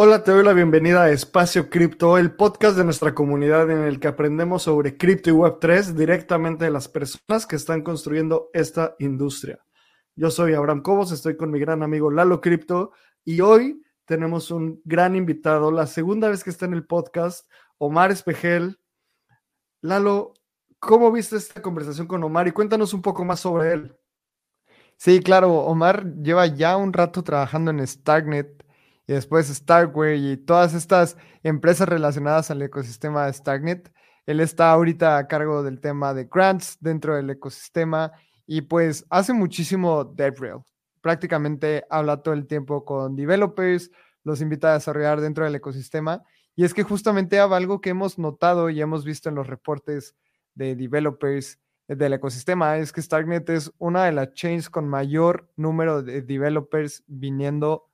Hola, te doy la bienvenida a Espacio Cripto, el podcast de nuestra comunidad en el que aprendemos sobre cripto y Web3 directamente de las personas que están construyendo esta industria. Yo soy Abraham Cobos, estoy con mi gran amigo Lalo Cripto y hoy tenemos un gran invitado, la segunda vez que está en el podcast, Omar Espejel. Lalo, ¿cómo viste esta conversación con Omar? Y cuéntanos un poco más sobre él. Sí, claro, Omar lleva ya un rato trabajando en Starknet y después Starkware y todas estas empresas relacionadas al ecosistema de Starknet. Él está ahorita a cargo del tema de grants dentro del ecosistema y pues hace muchísimo DevRel. Prácticamente habla todo el tiempo con developers, los invita a desarrollar dentro del ecosistema. Y es que justamente algo que hemos notado y hemos visto en los reportes de developers del ecosistema es que Starknet es una de las chains con mayor número de developers viniendo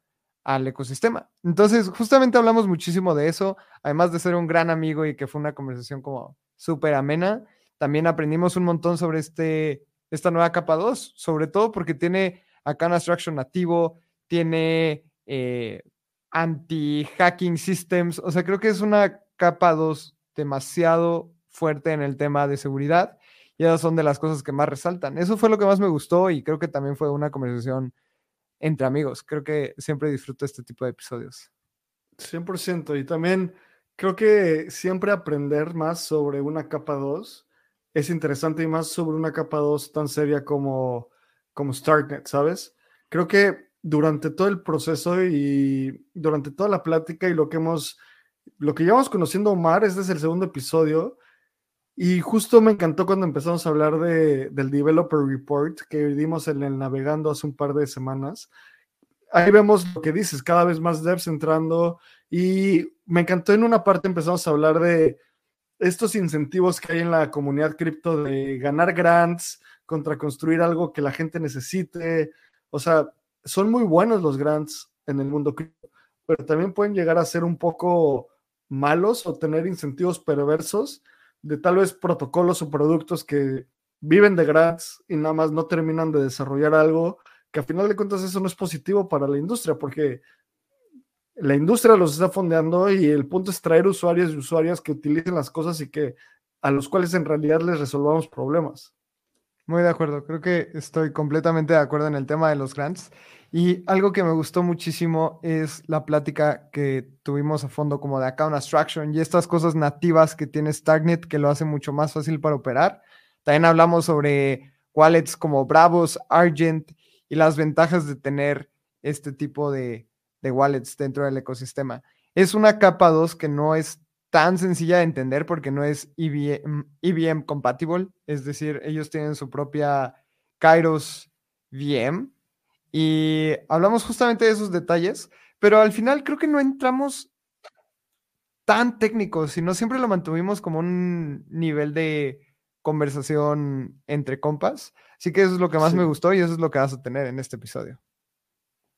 al ecosistema. Entonces, justamente hablamos muchísimo de eso, además de ser un gran amigo y que fue una conversación como súper amena, también aprendimos un montón sobre este, esta nueva capa 2, sobre todo porque tiene acá un abstraction nativo, tiene eh, anti-hacking systems, o sea, creo que es una capa 2 demasiado fuerte en el tema de seguridad y esas son de las cosas que más resaltan. Eso fue lo que más me gustó y creo que también fue una conversación entre amigos. Creo que siempre disfruto este tipo de episodios. 100%. Y también creo que siempre aprender más sobre una capa 2 es interesante y más sobre una capa 2 tan seria como, como Starknet, ¿sabes? Creo que durante todo el proceso y durante toda la plática y lo que hemos, lo que llevamos conociendo Omar, este es el segundo episodio, y justo me encantó cuando empezamos a hablar de, del Developer Report que dimos en el Navegando hace un par de semanas. Ahí vemos lo que dices, cada vez más devs entrando y me encantó en una parte empezamos a hablar de estos incentivos que hay en la comunidad cripto de ganar grants contra construir algo que la gente necesite. O sea, son muy buenos los grants en el mundo cripto, pero también pueden llegar a ser un poco malos o tener incentivos perversos de tal vez protocolos o productos que viven de grants y nada más no terminan de desarrollar algo, que a final de cuentas eso no es positivo para la industria, porque la industria los está fondeando y el punto es traer usuarios y usuarias que utilicen las cosas y que a los cuales en realidad les resolvamos problemas. Muy de acuerdo, creo que estoy completamente de acuerdo en el tema de los grants. Y algo que me gustó muchísimo es la plática que tuvimos a fondo como de account abstraction y estas cosas nativas que tiene Starknet que lo hace mucho más fácil para operar. También hablamos sobre wallets como Bravos, Argent y las ventajas de tener este tipo de, wallets dentro del ecosistema. Es una capa 2 que no es tan sencilla de entender porque no es EVM, EVM compatible, es decir, ellos tienen su propia Kairos VM y hablamos justamente de esos detalles, pero al final creo que no entramos tan técnicos, sino siempre lo mantuvimos como un nivel de conversación entre compas. Así que eso es lo que más me gustó y eso es lo que vas a tener en este episodio.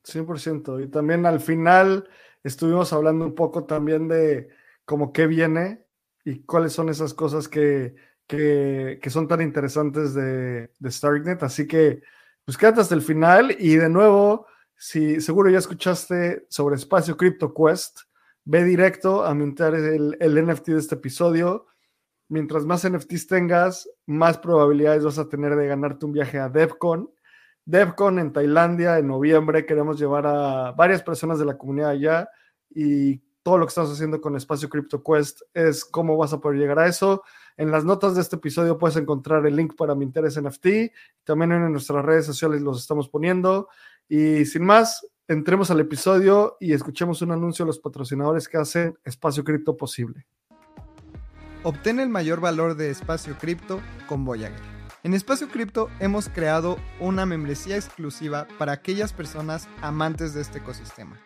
100%. Y también al final estuvimos hablando un poco también de cómo qué viene y cuáles son esas cosas que, que, que son tan interesantes de, de Starknet. Así que pues quédate hasta el final y de nuevo, si seguro ya escuchaste sobre Espacio Crypto Quest, ve directo a mintar el, el NFT de este episodio. Mientras más NFTs tengas, más probabilidades vas a tener de ganarte un viaje a DevCon. DevCon en Tailandia en noviembre. Queremos llevar a varias personas de la comunidad allá y todo lo que estamos haciendo con Espacio Crypto Quest es cómo vas a poder llegar a eso. En las notas de este episodio puedes encontrar el link para mi interés NFT. También en nuestras redes sociales los estamos poniendo. Y sin más, entremos al episodio y escuchemos un anuncio de los patrocinadores que hacen Espacio Cripto posible. Obtén el mayor valor de Espacio Cripto con Voyager. En Espacio Cripto hemos creado una membresía exclusiva para aquellas personas amantes de este ecosistema.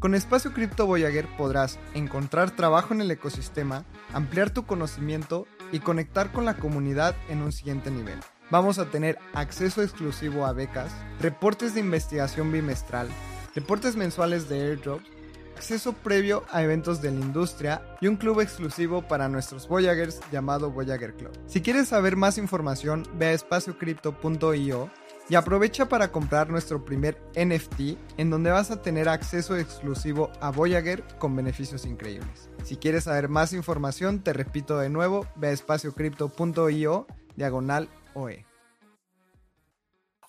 Con Espacio Cripto Voyager podrás encontrar trabajo en el ecosistema, ampliar tu conocimiento y conectar con la comunidad en un siguiente nivel. Vamos a tener acceso exclusivo a becas, reportes de investigación bimestral, reportes mensuales de airdrop, acceso previo a eventos de la industria y un club exclusivo para nuestros Voyagers llamado Voyager Club. Si quieres saber más información, ve a espaciocrypto.io y aprovecha para comprar nuestro primer NFT en donde vas a tener acceso exclusivo a Voyager con beneficios increíbles. Si quieres saber más información, te repito de nuevo, ve a espaciocrypto.io diagonal OE.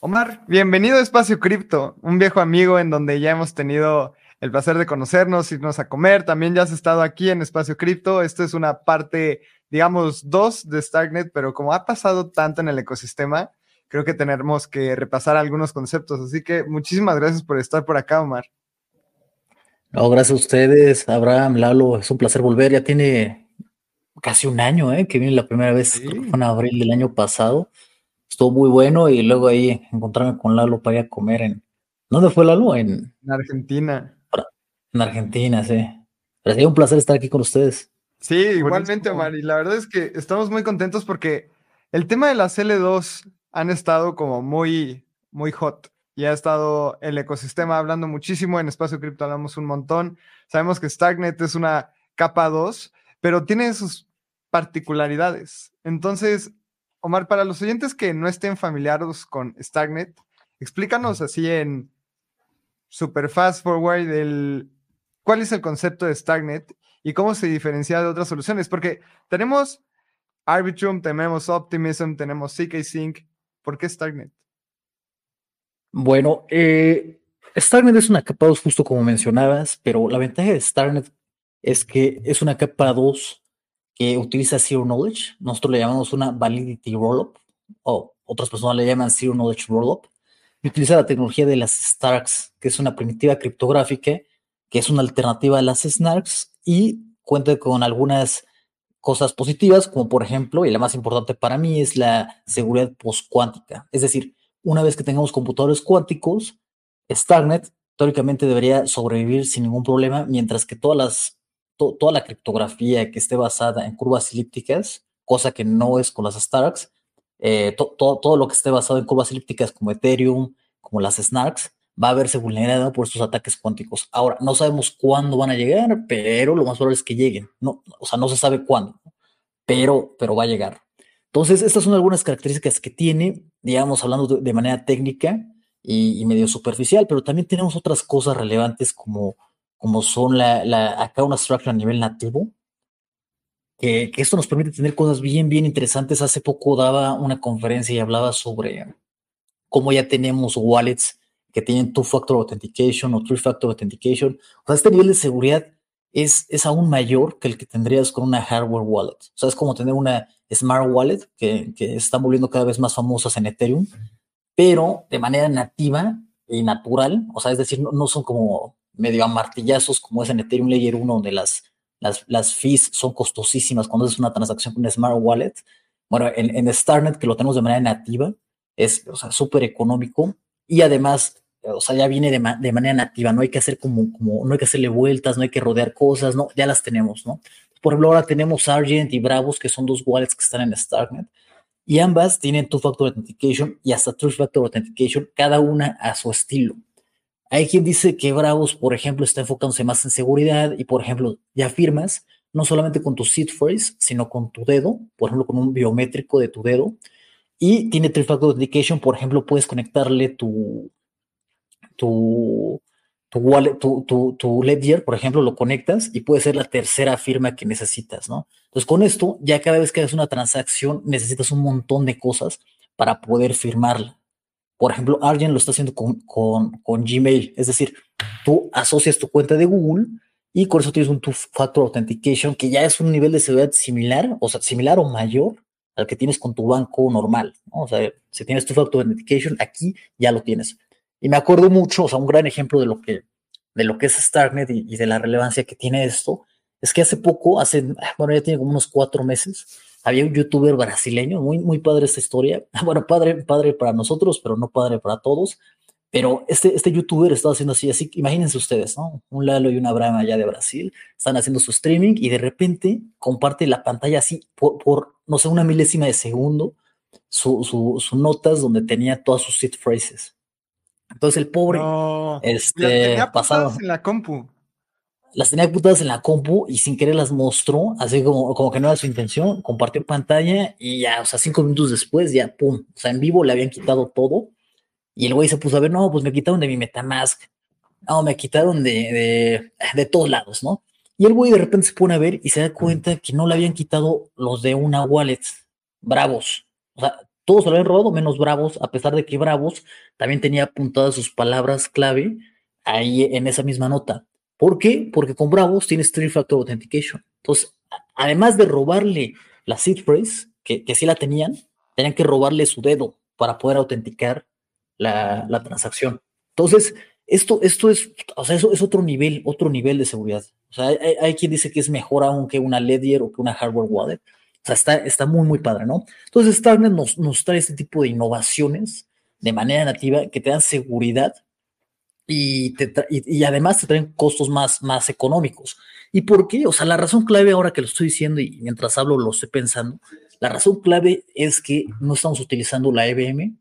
Omar, bienvenido a Espacio Cripto, un viejo amigo en donde ya hemos tenido el placer de conocernos, irnos a comer. También ya has estado aquí en Espacio Cripto. Esto es una parte, digamos, dos de Starknet, pero como ha pasado tanto en el ecosistema, creo que tenemos que repasar algunos conceptos. Así que muchísimas gracias por estar por acá, Omar. No, gracias a ustedes, Abraham, Lalo. Es un placer volver. Ya tiene casi un año, ¿eh? Que vine la primera vez, fue en abril del año pasado. Estuvo muy bueno y luego ahí encontrarme con Lalo para ir a comer en. ¿Dónde fue Lalo? En, en Argentina. En Argentina, sí. Pero sería un placer estar aquí con ustedes. Sí, igualmente, Omar. Y la verdad es que estamos muy contentos porque el tema de las L2 han estado como muy, muy hot. Y ha estado el ecosistema hablando muchísimo. En Espacio Cripto hablamos un montón. Sabemos que Starknet es una capa 2, pero tiene sus particularidades. Entonces, Omar, para los oyentes que no estén familiares con Starknet, explícanos así en super fast forward el, cuál es el concepto de Starknet y cómo se diferencia de otras soluciones. Porque tenemos Arbitrum, tenemos Optimism, tenemos CK Sync, ¿Por qué Starknet? Bueno, eh, Starknet es una capa 2 justo como mencionabas, pero la ventaja de Starknet es que es una capa 2 que utiliza Zero Knowledge. Nosotros le llamamos una Validity Rollup, o otras personas le llaman Zero Knowledge Rollup. Y utiliza la tecnología de las Starks, que es una primitiva criptográfica, que es una alternativa a las Snarks y cuenta con algunas cosas positivas, como por ejemplo, y la más importante para mí es la seguridad postcuántica. Es decir, una vez que tengamos computadores cuánticos, Starknet teóricamente debería sobrevivir sin ningún problema, mientras que todas las, toda la criptografía que esté basada en curvas elípticas, cosa que no es con las Starks, eh, todo lo que esté basado en curvas elípticas como Ethereum, como las Snarks, va a verse vulnerada por estos ataques cuánticos. Ahora, no sabemos cuándo van a llegar, pero lo más probable es que lleguen. No, o sea, no se sabe cuándo, pero, pero va a llegar. Entonces, estas son algunas características que tiene, digamos, hablando de, manera técnica y, medio superficial, pero también tenemos otras cosas relevantes como, como son la, la acá una structure a nivel nativo, que, que, esto nos permite tener cosas bien, bien interesantes. Hace poco daba una conferencia y hablaba sobre cómo ya tenemos wallets que tienen two-factor authentication o three-factor authentication. O sea, este nivel de seguridad es, es aún mayor que el que tendrías con una hardware wallet. O sea, es como tener una smart wallet que, que están volviendo cada vez más famosas en Ethereum, pero de manera nativa y natural. O sea, es decir, no, son como medio amartillazos como es en Ethereum Layer 1, donde las, las, las fees son costosísimas cuando es una transacción con una smart wallet. Bueno, en, en Starnet, que lo tenemos de manera nativa, es súper económico y además, o sea, ya viene de, de, manera nativa, no hay que hacer como, como, no hay que hacerle vueltas, no hay que rodear cosas, no, ya las tenemos, ¿no? Por ejemplo, ahora tenemos Argent y Bravos, que son dos wallets que están en Starknet, y ambas tienen two-factor authentication y hasta three-factor authentication, cada una a su estilo. Hay quien dice que Bravos, por ejemplo, está enfocándose más en seguridad y, por ejemplo, ya firmas no solamente con tu seed phrase, sino con tu dedo, por ejemplo, con un biométrico de tu dedo, y tiene Three-Factor Authentication, por ejemplo, puedes conectarle tu, tu, tu Ledger, por ejemplo, lo conectas y puede ser la tercera firma que necesitas, ¿no? Entonces, con esto, ya cada vez que haces una transacción, necesitas un montón de cosas para poder firmarla. Por ejemplo, alguien lo está haciendo con, con, con Gmail, es decir, tú asocias tu cuenta de Google y con eso tienes un two-factor authentication que ya es un nivel de seguridad similar, o sea, similar o mayor al que tienes con tu banco normal. ¿no? O sea, si tienes tu factor authentication, aquí ya lo tienes. Y me acuerdo mucho, o sea, un gran ejemplo de lo que, de lo que es Starknet y, de la relevancia que tiene esto, es que hace poco, hace, bueno, ya tiene como unos cuatro meses, había un youtuber brasileño, muy, muy padre esta historia. Bueno, padre, padre para nosotros, pero no padre para todos, pero este, este youtuber estaba haciendo así, así, imagínense ustedes, ¿no? Un Lalo y una Brahma allá de Brasil, están haciendo su streaming y de repente comparte la pantalla así por, por no sé, una milésima de segundo, sus su, notas donde tenía todas sus seed phrases. Entonces el pobre, este, las tenía pasado. en la compu. Las tenía putadas en la compu y sin querer las mostró, así como, como que no era su intención, compartió pantalla y ya, o sea, cinco minutos después, ya, pum, o sea, en vivo le habían quitado todo Y el güey se puso a ver, no, pues me quitaron de mi Metamask, no, me quitaron de, de, de todos lados, ¿no? Y el güey de repente se pone a ver y se da cuenta que no le habían quitado los de una wallet, bravos. O sea, todos lo habían robado, menos bravos, a pesar de que bravos también tenía apuntadas sus palabras clave ahí en esa misma nota. ¿Por qué? Porque con bravos tienes three factor authentication. Entonces, además de robarle la seed phrase, que, que sí la tenían, tenían que robarle su dedo para poder autenticar la, la transacción. Entonces, esto, esto es, o sea, eso es otro nivel, otro nivel de seguridad. O sea, hay, hay, quien dice que es mejor aún que una Ledger o que una hardware wallet. O sea, está, está muy, muy padre, ¿no? Entonces, Starnet nos, nos trae este tipo de innovaciones de manera nativa que te dan seguridad y, te y, y, además te traen costos más, más económicos. ¿Y por qué? O sea, la razón clave ahora que lo estoy diciendo y mientras hablo lo estoy pensando, la razón clave es que no estamos utilizando la EVM,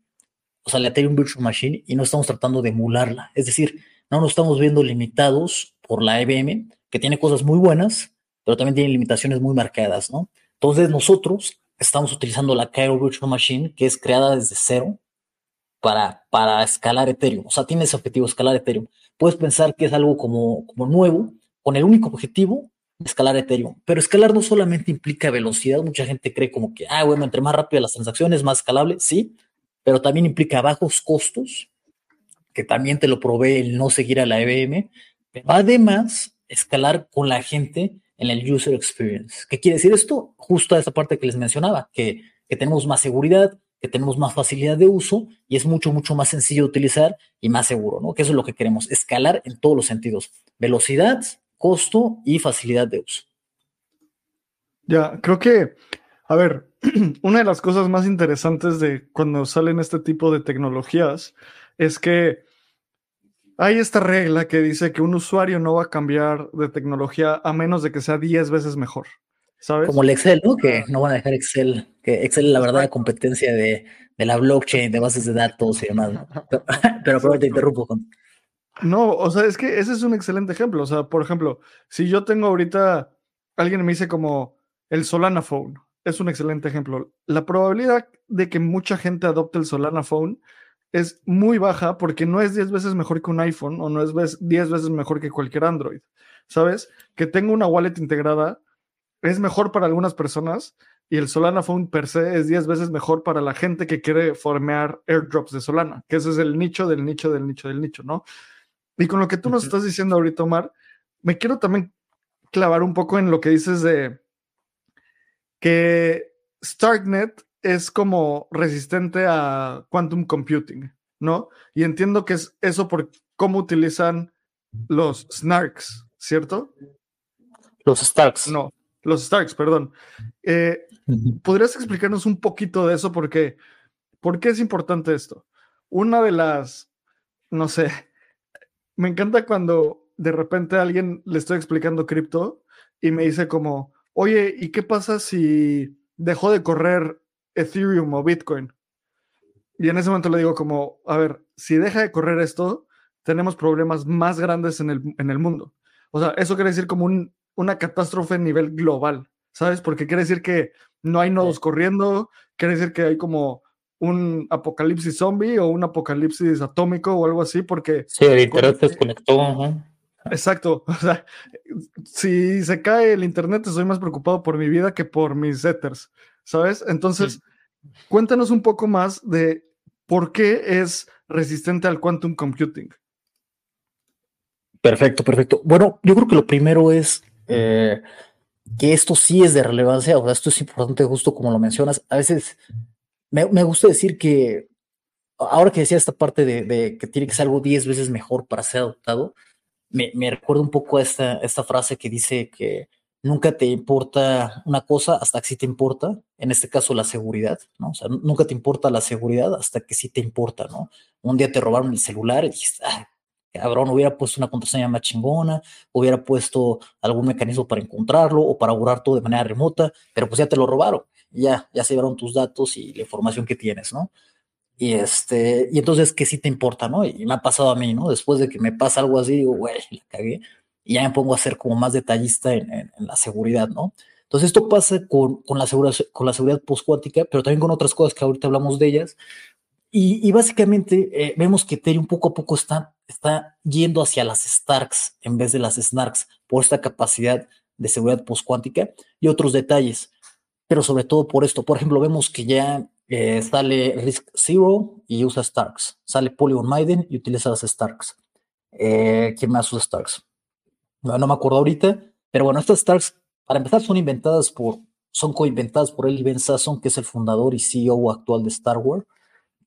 o sea, la Ethereum Virtual Machine, y no estamos tratando de emularla. Es decir, no nos estamos viendo limitados por la EVM, que tiene cosas muy buenas, pero también tiene limitaciones muy marcadas, ¿no? Entonces nosotros estamos utilizando la Cairo Virtual Machine, que es creada desde cero para, para escalar Ethereum. O sea, tiene ese objetivo, escalar Ethereum. Puedes pensar que es algo como, como nuevo, con el único objetivo de escalar Ethereum. Pero escalar no solamente implica velocidad. Mucha gente cree como que, ah, bueno, entre más rápido las transacciones, más escalable. Sí, pero también implica bajos costos, que también te lo provee el no seguir a la EVM. Pero además, escalar con la gente en el user experience. ¿Qué quiere decir esto? Justo a esa parte que les mencionaba, que, que tenemos más seguridad, que tenemos más facilidad de uso y es mucho, mucho más sencillo de utilizar y más seguro, ¿no? Que eso es lo que queremos, escalar en todos los sentidos. Velocidad, costo y facilidad de uso. Ya, creo que, a ver, una de las cosas más interesantes de cuando salen este tipo de tecnologías es que hay esta regla que dice que un usuario no va a cambiar de tecnología a menos de que sea 10 veces mejor. ¿Sabes? Como el Excel, ¿no? Que no van a dejar Excel, que Excel es la verdad la competencia de, de, la blockchain, de bases de datos y demás. ¿no? Pero, pero, pero te interrumpo con. No, o sea, es que ese es un excelente ejemplo. O sea, por ejemplo, si yo tengo ahorita, alguien me dice como el Solana Phone, es un excelente ejemplo. La probabilidad de que mucha gente adopte el Solana Phone es muy baja porque no es 10 veces mejor que un iPhone o no es 10 veces mejor que cualquier Android. ¿Sabes? Que tenga una wallet integrada es mejor para algunas personas y el Solana Phone per se es 10 veces mejor para la gente que quiere formear airdrops de Solana, que ese es el nicho del nicho del nicho del nicho, ¿no? Y con lo que tú nos estás diciendo ahorita, Omar, me quiero también clavar un poco en lo que dices de que Starknet es como resistente a quantum computing, ¿no? Y entiendo que es eso por cómo utilizan los snarks, ¿cierto? Los Starks. No, los Starks, perdón. Eh, ¿Podrías explicarnos un poquito de eso? Porque, ¿Por qué es importante esto? Una de las, no sé, me encanta cuando de repente a alguien le estoy explicando cripto y me dice como, oye, ¿y qué pasa si dejó de correr Ethereum o Bitcoin? Y en ese momento le digo como, a ver, si deja de correr esto, tenemos problemas más grandes en el, en el mundo. O sea, eso quiere decir como un, una catástrofe a nivel global, ¿sabes? Porque quiere decir que no hay nodos corriendo, quiere decir que hay como un apocalipsis zombie o un apocalipsis atómico o algo así, porque... Sí, el internet se desconectó. Exacto. O sea, si se cae el internet, estoy más preocupado por mi vida que por mis ethers, ¿sabes? Entonces, sí. cuéntanos un poco más de por qué es resistente al quantum computing. Perfecto, perfecto. Bueno, yo creo que lo primero es eh, que esto sí es de relevancia, o sea, esto es importante justo como lo mencionas. A veces me, me gusta decir que, ahora que decía esta parte de, de que tiene que ser algo 10 veces mejor para ser adoptado, me, me recuerda un poco a esta, esta frase que dice que nunca te importa una cosa hasta que sí te importa, en este caso la seguridad, ¿no? O sea, nunca te importa la seguridad hasta que sí te importa, ¿no? Un día te robaron el celular y dijiste, ah, cabrón, hubiera puesto una contraseña más chingona, hubiera puesto algún mecanismo para encontrarlo o para borrar todo de manera remota, pero pues ya te lo robaron, ya, ya se llevaron tus datos y la información que tienes, ¿no? Y este, y entonces, ¿qué sí te importa, no? Y me ha pasado a mí, ¿no? Después de que me pasa algo así, digo, güey, la cagué, y ya me pongo a ser como más detallista en, en, en la seguridad, ¿no? Entonces, esto pasa con, con la seguridad, con la seguridad postcuántica, pero también con otras cosas que ahorita hablamos de ellas, Y, básicamente eh, vemos que Ethereum poco a poco está, está yendo hacia las Starks en vez de las Snarks por esta capacidad de seguridad postcuántica y otros detalles. Pero sobre todo por esto, por ejemplo, vemos que ya eh, sale Risk Zero y usa Starks. Sale Polygon Maiden y utiliza las Starks. Eh, ¿Quién más usa Starks? No, no, me acuerdo ahorita, pero bueno, estas Starks, para empezar, son inventadas por, son coinventadas por Eli Ben Sasson, que es el fundador y CEO actual de Starware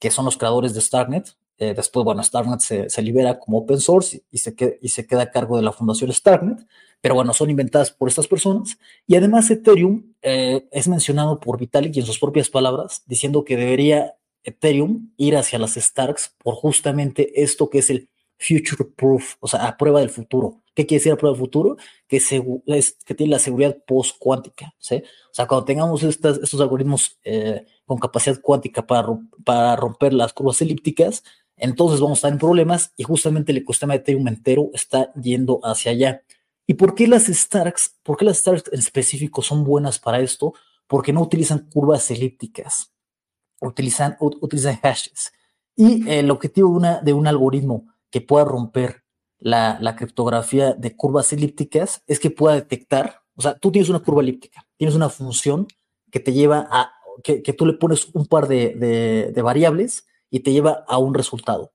que son los creadores de Starknet. Eh, después, bueno, Starknet se, libera como open source y se, queda, y se queda a cargo de la fundación Starknet, pero bueno, son inventadas por estas personas. Y además Ethereum eh, es mencionado por Vitalik en sus propias palabras, diciendo que debería Ethereum ir hacia las Starks por justamente esto que es el future proof, o sea, a prueba del futuro. ¿Qué quiere decir a prueba del futuro? Que, es, que tiene la seguridad post cuántica. ¿sí? O sea, cuando tengamos estos algoritmos eh, con capacidad cuántica para, para romper las curvas elípticas, entonces vamos a estar en problemas y justamente el ecosistema de Ethereum entero está yendo hacia allá. ¿Y por qué las Starks? ¿Por qué las Starks en específico son buenas para esto? Porque no utilizan curvas elípticas, utilizan, utilizan hashes. Y el objetivo de, una, de un algoritmo que pueda romper la, la, criptografía de curvas elípticas es que pueda detectar, o sea, tú tienes una curva elíptica, tienes una función que te lleva a, que, tú le pones un par de, de, variables y te lleva a un resultado.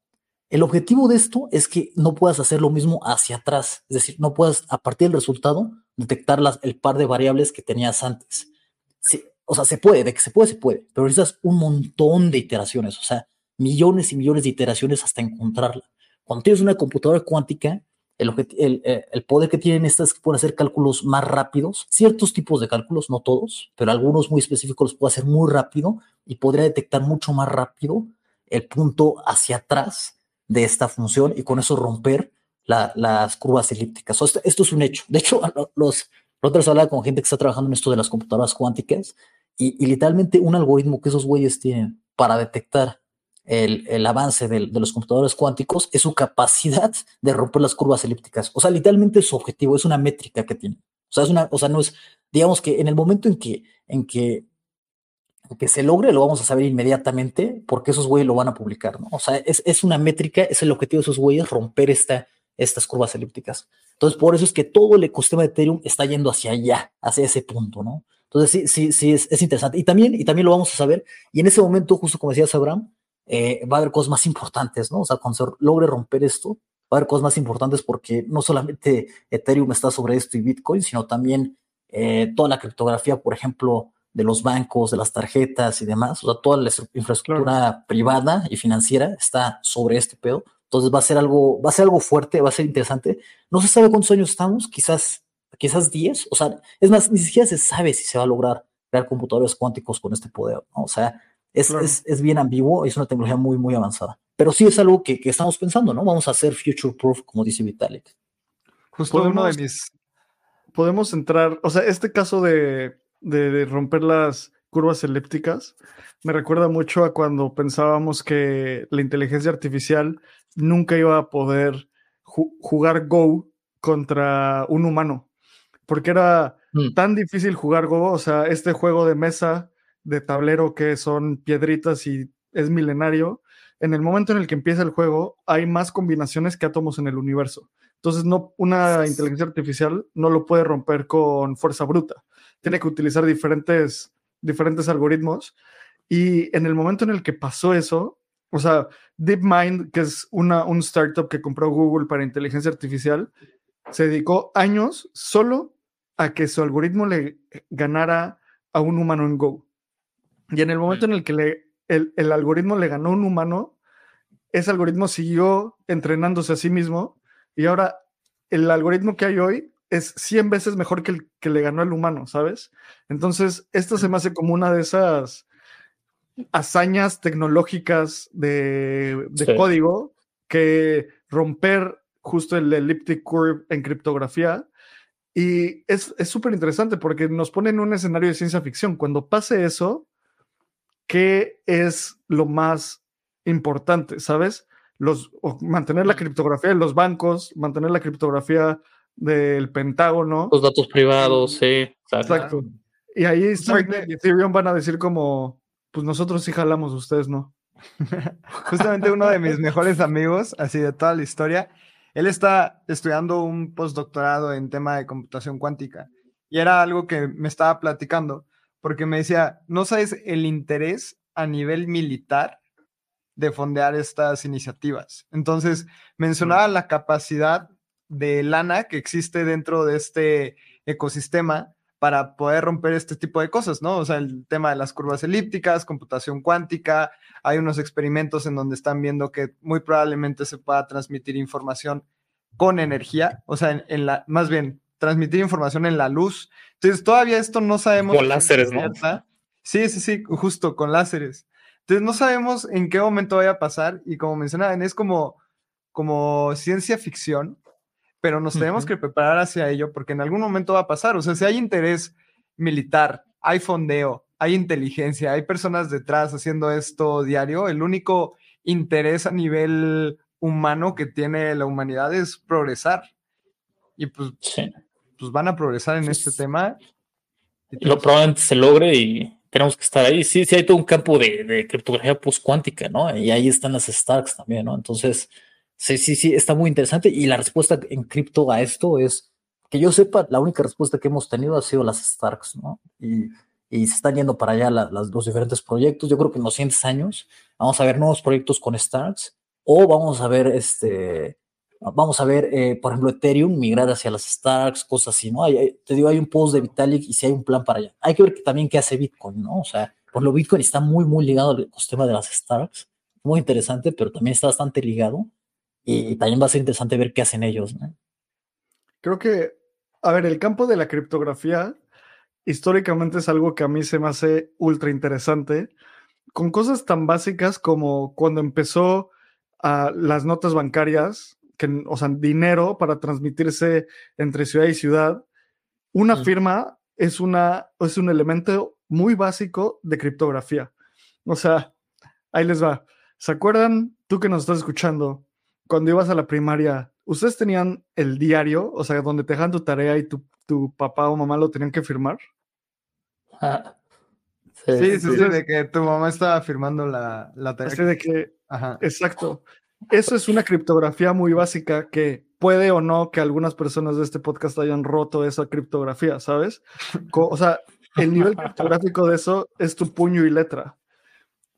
El objetivo de esto es que no puedas hacer lo mismo hacia atrás, es decir, no puedas a partir del resultado detectar el par de variables que tenías antes. O sea, se puede, de que se puede, se puede, pero necesitas un montón de iteraciones, o sea, millones y millones de iteraciones hasta encontrarla. Cuando tienes una computadora cuántica, el, eh, el, poder que tienen estas es que pueden hacer cálculos más rápidos, ciertos tipos de cálculos, no todos, pero algunos muy específicos los puede hacer muy rápido y podría detectar mucho más rápido el punto hacia atrás de esta función y con eso romper las curvas elípticas. esto, es un hecho. De hecho, los, otros hablaba con gente que está trabajando en esto de las computadoras cuánticas y, literalmente un algoritmo que esos güeyes tienen para detectar el, avance de, los computadores cuánticos es su capacidad de romper las curvas elípticas. O sea, literalmente su objetivo es una métrica que tiene. O sea, es una, o sea, no es, digamos que en el momento en que, en que, que se logre, lo vamos a saber inmediatamente porque esos güeyes lo van a publicar, ¿no? O sea, es, es una métrica, es el objetivo de esos güeyes romper esta, estas curvas elípticas. Entonces, por eso es que todo el ecosistema de Ethereum está yendo hacia allá, hacia ese punto, ¿no? Entonces, sí, sí, sí, es, es interesante. Y también, y también lo vamos a saber. Y en ese momento, justo como decías, Abraham, eh, va a haber cosas más importantes, ¿no? O sea, cuando se logre romper esto, va a haber cosas más importantes porque no solamente Ethereum está sobre esto y Bitcoin, sino también eh, toda la criptografía, por ejemplo, de los bancos, de las tarjetas y demás, o sea, toda la infraestructura privada y financiera está sobre este pedo. Entonces va a ser algo, va a ser algo fuerte, va a ser interesante. No se sabe cuántos años estamos, quizás, quizás 10, o sea, es más, ni siquiera se sabe si se va a lograr crear computadores cuánticos con este poder, ¿no? O sea, es, es, bien ambiguo, es una tecnología muy, muy avanzada. Pero sí es algo que, que estamos pensando, ¿no? Vamos a hacer future proof, como dice Vitalik. Justo uno de mis. Podemos entrar, o sea, este caso de, de, romper las curvas elípticas me recuerda mucho a cuando pensábamos que la inteligencia artificial nunca iba a poder jugar Go contra un humano, porque era mm. tan difícil jugar Go, o sea, este juego de mesa de tablero que son piedritas y es milenario, en el momento en el que empieza el juego hay más combinaciones que átomos en el universo. Entonces, no, una inteligencia artificial no lo puede romper con fuerza bruta. Tiene que utilizar diferentes, diferentes algoritmos. Y en el momento en el que pasó eso, o sea, DeepMind, que es una, un startup que compró Google para inteligencia artificial, se dedicó años solo a que su algoritmo le ganara a un humano en Go. Y en el momento en el que le, el, algoritmo le ganó a un humano, ese algoritmo siguió entrenándose a sí mismo y ahora el algoritmo que hay hoy es 100 veces mejor que el que le ganó el humano, ¿sabes? Entonces, esto se me hace como una de esas hazañas tecnológicas de, código que romper justo el elliptic curve en criptografía. Y es súper interesante porque nos pone en un escenario de ciencia ficción. Cuando pase eso, qué es lo más importante, ¿sabes? Los, mantener la criptografía de los bancos, mantener la criptografía del Pentágono. Los datos privados, sí. Exacto. Y ahí Starknet y Ethereum van a decir como, pues nosotros sí jalamos, ustedes no. Justamente uno de mis mejores amigos, así de toda la historia, él está estudiando un postdoctorado en tema de computación cuántica y era algo que me estaba platicando porque me decía, no sabes el interés a nivel militar de fondear estas iniciativas. Entonces, mencionaba la capacidad de lana que existe dentro de este ecosistema para poder romper este tipo de cosas, ¿no? O sea, el tema de las curvas elípticas, computación cuántica, hay unos experimentos en donde están viendo que muy probablemente se pueda transmitir información con energía, o sea, en, la, más bien, transmitir información en la luz. Entonces, todavía esto no sabemos. Con láseres, ¿no? Sí, sí, sí, justo, con láseres. Entonces, no sabemos en qué momento vaya a pasar y como mencionaban, es como, como ciencia ficción, pero nos tenemos que preparar hacia ello porque en algún momento va a pasar. O sea, si hay interés militar, hay fondeo, hay inteligencia, hay personas detrás haciendo esto diario, el único interés a nivel humano que tiene la humanidad es progresar. Y pues, pues van a progresar en este tema. Lo probablemente se logre y tenemos que estar ahí. Sí, sí hay todo un campo de, de criptografía post-cuántica, ¿no? Y ahí están las Starks también, ¿no? Entonces, Sí, sí, sí, está muy interesante. Y la respuesta en cripto a esto es que yo sepa, la única respuesta que hemos tenido ha sido las Starks, ¿no? Y, y se están yendo para allá los diferentes proyectos. Yo creo que en los siguientes años vamos a ver nuevos proyectos con Starks o vamos a ver este. Vamos a ver, eh, por ejemplo, Ethereum migrar hacia las Starks, cosas así, ¿no? te digo, hay un post de Vitalik y si hay un plan para allá. Hay que ver que también qué hace Bitcoin, ¿no? O sea, por lo Bitcoin está muy, muy ligado al ecosistema de las Starks. Muy interesante, pero también está bastante ligado y también va a ser interesante ver qué hacen ellos. Creo que, a ver, el campo de la criptografía históricamente es algo que a mí se me hace ultra interesante, con cosas tan básicas como cuando empezó a las notas bancarias, que, o sea, dinero para transmitirse entre ciudad y ciudad. Una firma es, una, es un elemento muy básico de criptografía. O sea, ahí les va. ¿Se acuerdan, tú que nos estás escuchando, cuando ibas a la primaria, ¿ustedes tenían el diario? O sea, donde te dejan tu tarea y tu, tu papá o mamá lo tenían que firmar. Ah, sí, sí, sí, de que tu mamá estaba firmando la, la tarea. Sí, de que, Ajá. exacto. Eso es una criptografía muy básica que puede o no que algunas personas de este podcast hayan roto esa criptografía, ¿sabes? O sea, el nivel criptográfico de eso es tu puño y letra.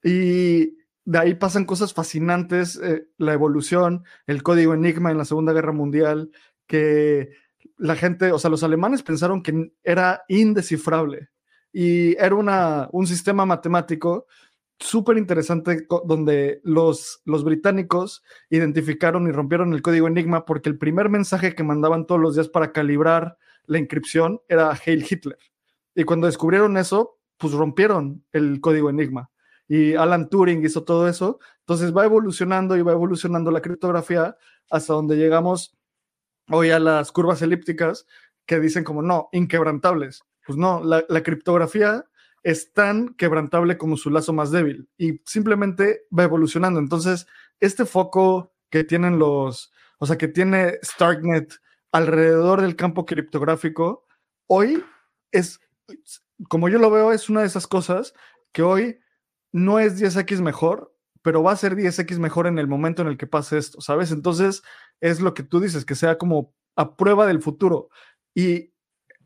Y de ahí pasan cosas fascinantes, eh, la evolución, el código Enigma en la Segunda Guerra Mundial, que la gente, o sea, los alemanes pensaron que era indescifrable y era una, un sistema matemático súper interesante donde los, los británicos identificaron y rompieron el código Enigma porque el primer mensaje que mandaban todos los días para calibrar la inscripción era Hail Hitler. Y cuando descubrieron eso, pues rompieron el código Enigma y Alan Turing hizo todo eso. Entonces va evolucionando y va evolucionando la criptografía hasta donde llegamos hoy a las curvas elípticas que dicen como no, inquebrantables. Pues no, la, criptografía es tan quebrantable como su lazo más débil y simplemente va evolucionando. Entonces, este foco que tienen los, o sea, que tiene Starknet alrededor del campo criptográfico, hoy es, como yo lo veo, es una de esas cosas que hoy no es 10x mejor, pero va a ser 10x mejor en el momento en el que pase esto, ¿sabes? Entonces es lo que tú dices, que sea como a prueba del futuro. Y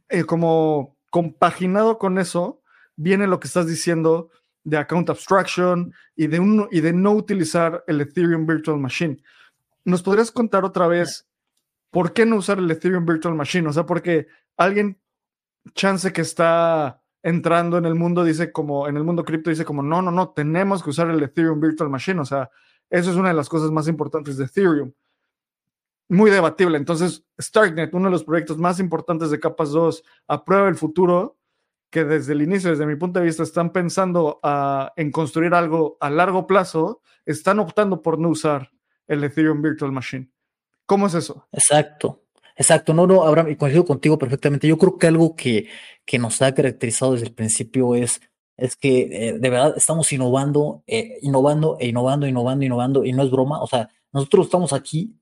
eh, como compaginado con eso, viene lo que estás diciendo de account abstraction y de, un, y de no utilizar el Ethereum Virtual Machine. ¿Nos podrías contar otra vez por qué no usar el Ethereum Virtual Machine? O sea, porque alguien, chance que está entrando en el mundo, dice como, en el mundo cripto, dice como, no, no, no, tenemos que usar el Ethereum Virtual Machine. O sea, eso es una de las cosas más importantes de Ethereum. Muy debatible. Entonces, Starknet, uno de los proyectos más importantes de Capas 2, aprueba el futuro, que desde el inicio, desde mi punto de vista, están pensando en construir algo a largo plazo, están optando por no usar el Ethereum Virtual Machine. ¿Cómo es eso? Exacto. Exacto, no, no, Abraham, y coincido contigo perfectamente. Yo creo que algo que, que nos ha caracterizado desde el principio es, es que eh, de verdad estamos innovando, eh, innovando e innovando, innovando, innovando, y no es broma. O sea, nosotros estamos aquí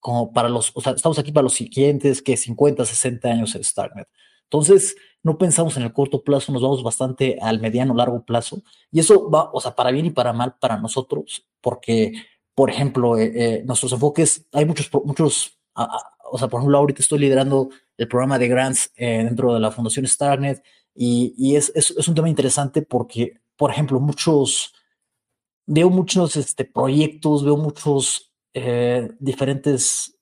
como para los, o sea, estamos aquí para los siguientes que 50, 60 años en Starknet. Entonces, no pensamos en el corto plazo, nos vamos bastante al mediano, largo plazo. Y eso va, o sea, para bien y para mal para nosotros, porque, por ejemplo, eh, nuestros enfoques, hay muchos, muchos, o sea, por ejemplo, ahorita estoy liderando el programa de grants eh, dentro de la Fundación Starnet y, y es, es, un tema interesante porque, por ejemplo, muchos, veo muchos este, proyectos, veo muchos diferentes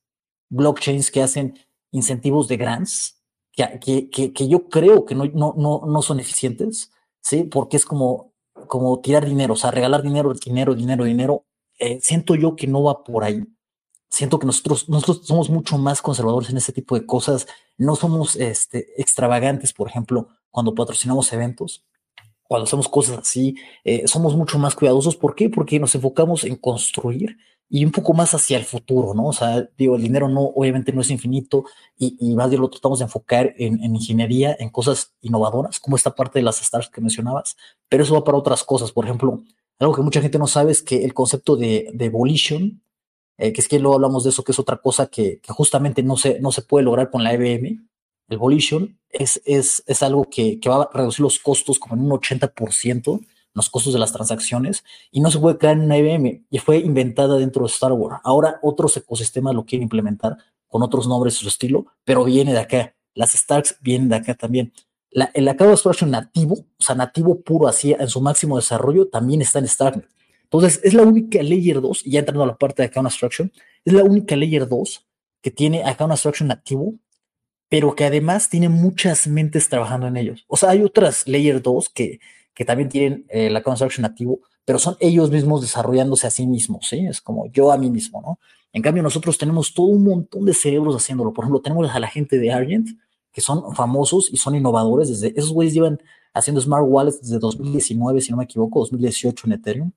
blockchains que hacen incentivos de grants, que, que, que yo creo que no, no, no, no, son eficientes, ¿sí? Porque es como, como tirar dinero, o sea, regalar dinero, dinero, dinero, dinero. Eh, siento yo que no va por ahí. Siento que nosotros, nosotros somos mucho más conservadores en ese tipo de cosas. No somos este, extravagantes, por ejemplo, cuando patrocinamos eventos cuando hacemos cosas así, eh, somos mucho más cuidadosos. ¿Por qué? Porque nos enfocamos en construir y un poco más hacia el futuro, ¿no? O sea, digo, el dinero no, obviamente no es infinito y, y más bien lo tratamos de enfocar en, en, ingeniería, en cosas innovadoras, como esta parte de las stars que mencionabas, pero eso va para otras cosas. Por ejemplo, algo que mucha gente no sabe es que el concepto de, de volition, eh, que es que luego hablamos de eso, que es otra cosa que, justamente no se, no se puede lograr con la EBM, el volition es, es, es algo que, que va a reducir los costos como en un 80%, los costos de las transacciones y no se puede crear en una IBM y fue inventada dentro de Star Wars. Ahora otros ecosistemas lo quieren implementar con otros nombres su estilo, pero viene de acá. Las Starks vienen de acá también. La, el Account Abstraction nativo, o sea, nativo puro así en su máximo desarrollo, también está en Starknet. Entonces, es la única Layer 2, y ya entrando a la parte de Account Abstraction, es la única Layer 2 que tiene Account Abstraction nativo, pero que además tiene muchas mentes trabajando en ellos. O sea, hay otras Layer 2 que, que también tienen eh, la construction nativo, pero son ellos mismos desarrollándose a sí mismos, ¿sí? Es como yo a mí mismo, ¿no? En cambio, nosotros tenemos todo un montón de cerebros haciéndolo. Por ejemplo, tenemos a la gente de Argent, que son famosos y son innovadores. Desde, esos güeyes llevan haciendo smart wallets desde 2019, si no me equivoco, 2018 en Ethereum,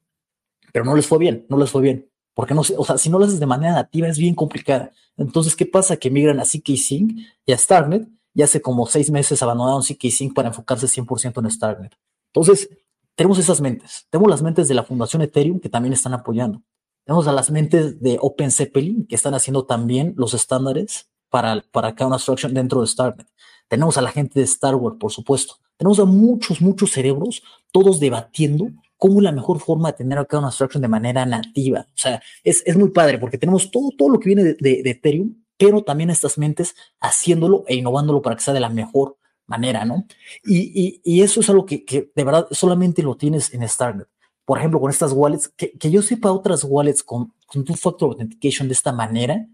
pero no les fue bien, no les fue bien. Porque no o sea, si no lo haces de manera nativa es bien complicada. Entonces, ¿qué pasa? Que migran a CK Sync y a Starnet y hace como seis meses abandonaron CK Sync para enfocarse 100% en Starnet. Entonces, tenemos esas mentes. Tenemos las mentes de la Fundación Ethereum que también están apoyando. Tenemos a las mentes de Open Zeppelin que están haciendo también los estándares para, para una Abstraction dentro de Starnet. Tenemos a la gente de Star Wars, por supuesto. Tenemos a muchos, muchos cerebros, todos debatiendo cómo la mejor forma de tener acá una Abstraction de manera nativa. O sea, es, es muy padre porque tenemos todo, todo lo que viene de, de, de Ethereum, pero también estas mentes haciéndolo e innovándolo para que sea de la mejor manera, ¿no? Y, y, y eso es algo que, que, de verdad solamente lo tienes en Starnet. Por ejemplo, con estas wallets, que, que yo sepa otras wallets con, con Two-Factor Authentication de esta manera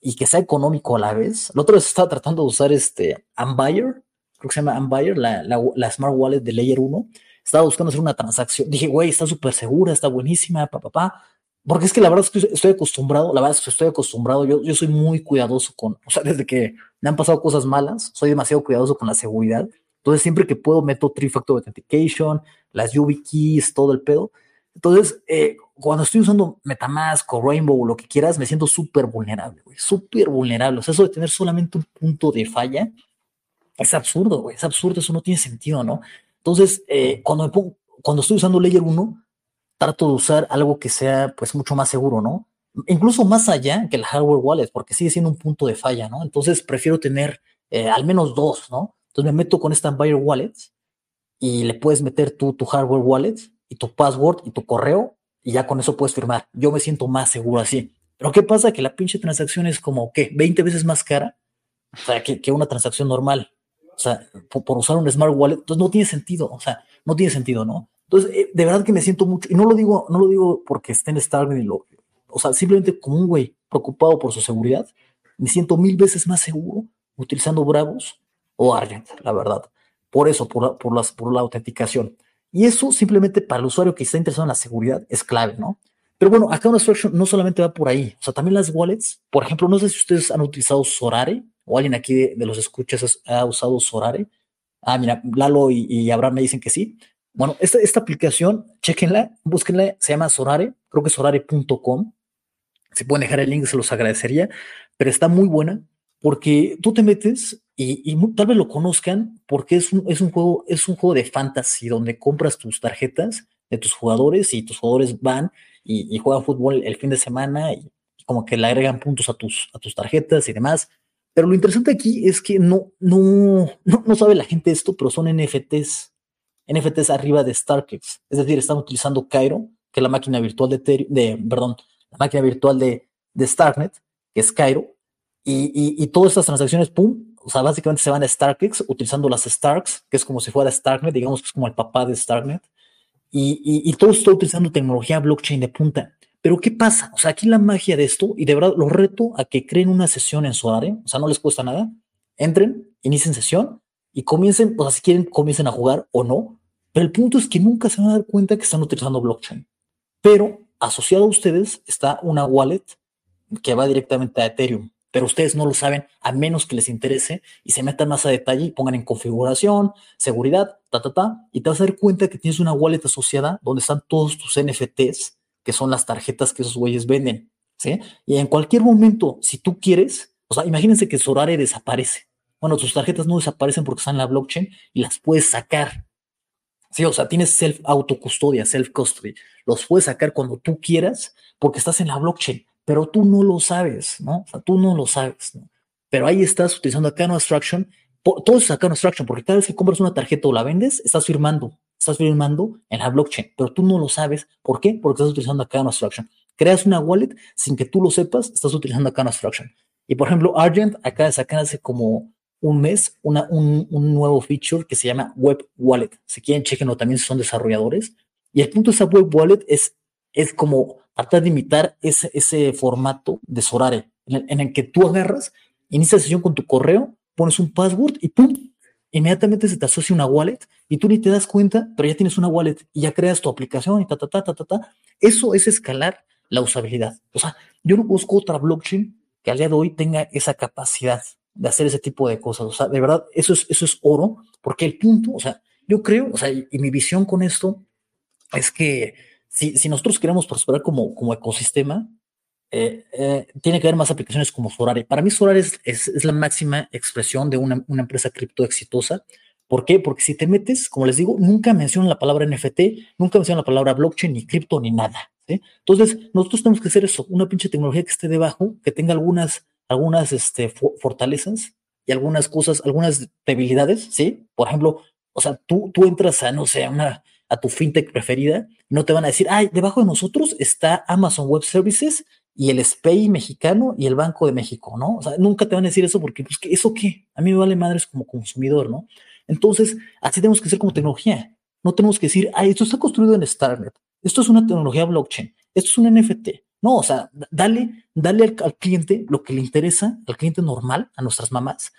y que sea económico a la vez. La otra vez estaba tratando de usar este Ambire, creo que se llama Ambire, la, la, la Smart Wallet de Layer 1. Estaba buscando hacer una transacción. Dije, güey, está súper segura, está buenísima, papá, pa, pa. Porque es que la verdad es que estoy acostumbrado, la verdad es que estoy acostumbrado, yo, yo soy muy cuidadoso con, o sea, desde que me han pasado cosas malas, soy demasiado cuidadoso con la seguridad. Entonces, siempre que puedo, meto Three-Factor Authentication, las YubiKeys, todo el pedo. Entonces, eh, cuando estoy usando Metamask o Rainbow o lo que quieras, me siento súper vulnerable, güey, súper vulnerable. O sea, eso de tener solamente un punto de falla es absurdo, güey, es absurdo, eso no tiene sentido, ¿no? Entonces, eh, cuando, me pongo, cuando estoy usando Layer 1, trato de usar algo que sea, pues, mucho más seguro, ¿no? incluso más allá que el hardware wallet, porque sigue siendo un punto de falla, ¿no? Entonces prefiero tener eh, al menos dos, ¿no? Entonces me meto con esta Buyer Wallet y le puedes meter tu, tu hardware wallet y tu password y tu correo y ya con eso puedes firmar. Yo me siento más seguro así. Pero ¿qué pasa? Que la pinche transacción es como, ¿qué? 20 veces más cara. O sea, que, que una transacción normal. O sea, por, usar un smart wallet. Entonces no tiene sentido. O sea, no tiene sentido, ¿no? Entonces, eh, de verdad que me siento mucho, y no lo digo, no lo digo porque esté en lo, o sea, simplemente como un güey preocupado por su seguridad, me siento mil veces más seguro utilizando Bravos o Argent, la verdad. Por eso, por la, las, por la autenticación. Y eso simplemente para el usuario que está interesado en la seguridad es clave, ¿no? Pero bueno, acá una Abstraction no solamente va por ahí, o sea, también las wallets, por ejemplo, no sé si ustedes han utilizado Sorare o alguien aquí de, los escuchas ha usado Sorare. Ah, mira, Lalo y, Abraham me dicen que sí. Bueno, esta, esta aplicación, chequenla, búsquenla, se llama Sorare, creo que es sorare.com. Si pueden dejar el link, se los agradecería, pero está muy buena porque tú te metes y, tal vez lo conozcan porque es un, es un juego, es un juego de fantasy donde compras tus tarjetas de tus jugadores y tus jugadores van y, y juegan fútbol el fin de semana y, y como que le agregan puntos a tus, a tus tarjetas y demás Pero lo interesante aquí es que no, no, no, sabe la gente esto, pero son NFTs. NFTs arriba de StarkX. Es decir, están utilizando Cairo, que es la máquina virtual de, de perdón, la máquina virtual de, de Starknet, que es Cairo, y, y, todas estas transacciones, pum, o sea, básicamente se van a StarkX utilizando las Starks, que es como si fuera Starknet, digamos que es como el papá de Starknet, y, y, todo está utilizando tecnología blockchain de punta. Pero ¿qué pasa? O sea, aquí la magia de esto, y de verdad los reto a que creen una sesión en Solare, o sea, no les cuesta nada, entren, inicien sesión y comiencen, o sea, si quieren, comiencen a jugar o no, pero el punto es que nunca se van a dar cuenta que están utilizando blockchain. Pero asociado a ustedes está una wallet que va directamente a Ethereum, pero ustedes no lo saben a menos que les interese y se metan más a detalle y pongan en configuración, seguridad, ta, ta, ta, y te vas a dar cuenta que tienes una wallet asociada donde están todos tus NFTs que son las tarjetas que esos güeyes venden, ¿sí? Y en cualquier momento, si tú quieres, o sea, imagínense que Sorare desaparece. Bueno, tus tarjetas no desaparecen porque están en la blockchain y las puedes sacar. Sí, o sea, tienes self autocustodia, self custody. Los puedes sacar cuando tú quieras porque estás en la blockchain, pero tú no lo sabes, ¿no? O sea, tú no lo sabes, ¿no? Pero ahí estás utilizando Acano Abstraction. Todo es Acano Abstraction porque cada vez que compras una tarjeta o la vendes, estás firmando estás firmando en la blockchain, pero tú no lo sabes. ¿Por qué? Porque estás utilizando Acá Abstraction. Creas una wallet sin que tú lo sepas, estás utilizando Acá Abstraction. Y por ejemplo, Argent acaba de sacar hace como un mes una, un, nuevo feature que se llama Web Wallet. Si quieren, chequenlo también si son desarrolladores. Y el punto de esa Web Wallet es, es como tratar de imitar ese, ese formato de Sorare, en el, en el que tú agarras, inicias sesión con tu correo, pones un password y ¡pum! Inmediatamente se te asocia una wallet y tú ni te das cuenta, pero ya tienes una wallet y ya creas tu aplicación y ta, ta, ta, ta, ta, ta. Eso es escalar la usabilidad. O sea, yo no busco otra blockchain que al día de hoy tenga esa capacidad de hacer ese tipo de cosas. O sea, de verdad, eso es, eso es oro, porque el punto, o sea, yo creo, o sea, y, mi visión con esto es que si, si nosotros queremos prosperar como, como ecosistema, eh, eh, tiene que haber más aplicaciones como Sorare. Para mí Sorare es, es, la máxima expresión de una, una, empresa cripto exitosa. ¿Por qué? Porque si te metes, como les digo, nunca mencionan la palabra NFT, nunca mencionan la palabra blockchain, ni cripto, ni nada. Entonces, nosotros tenemos que hacer eso, una pinche tecnología que esté debajo, que tenga algunas, algunas este, fortalezas y algunas cosas, algunas debilidades, ¿sí? Por ejemplo, o sea, tú, tú entras a, no sé, a, una, a tu fintech preferida, no te van a decir, ay, debajo de nosotros está Amazon Web Services y el SPEI mexicano y el Banco de México, ¿no? O sea, nunca te van a decir eso porque, pues, ¿eso qué? A mí me vale madres como consumidor, ¿no? Entonces, así tenemos que ser como tecnología. No tenemos que decir, ah, esto está construido en Starnet, esto es una tecnología blockchain, esto es un NFT. No, o sea, dale, dale al, cliente lo que le interesa, al cliente normal, a nuestras mamás.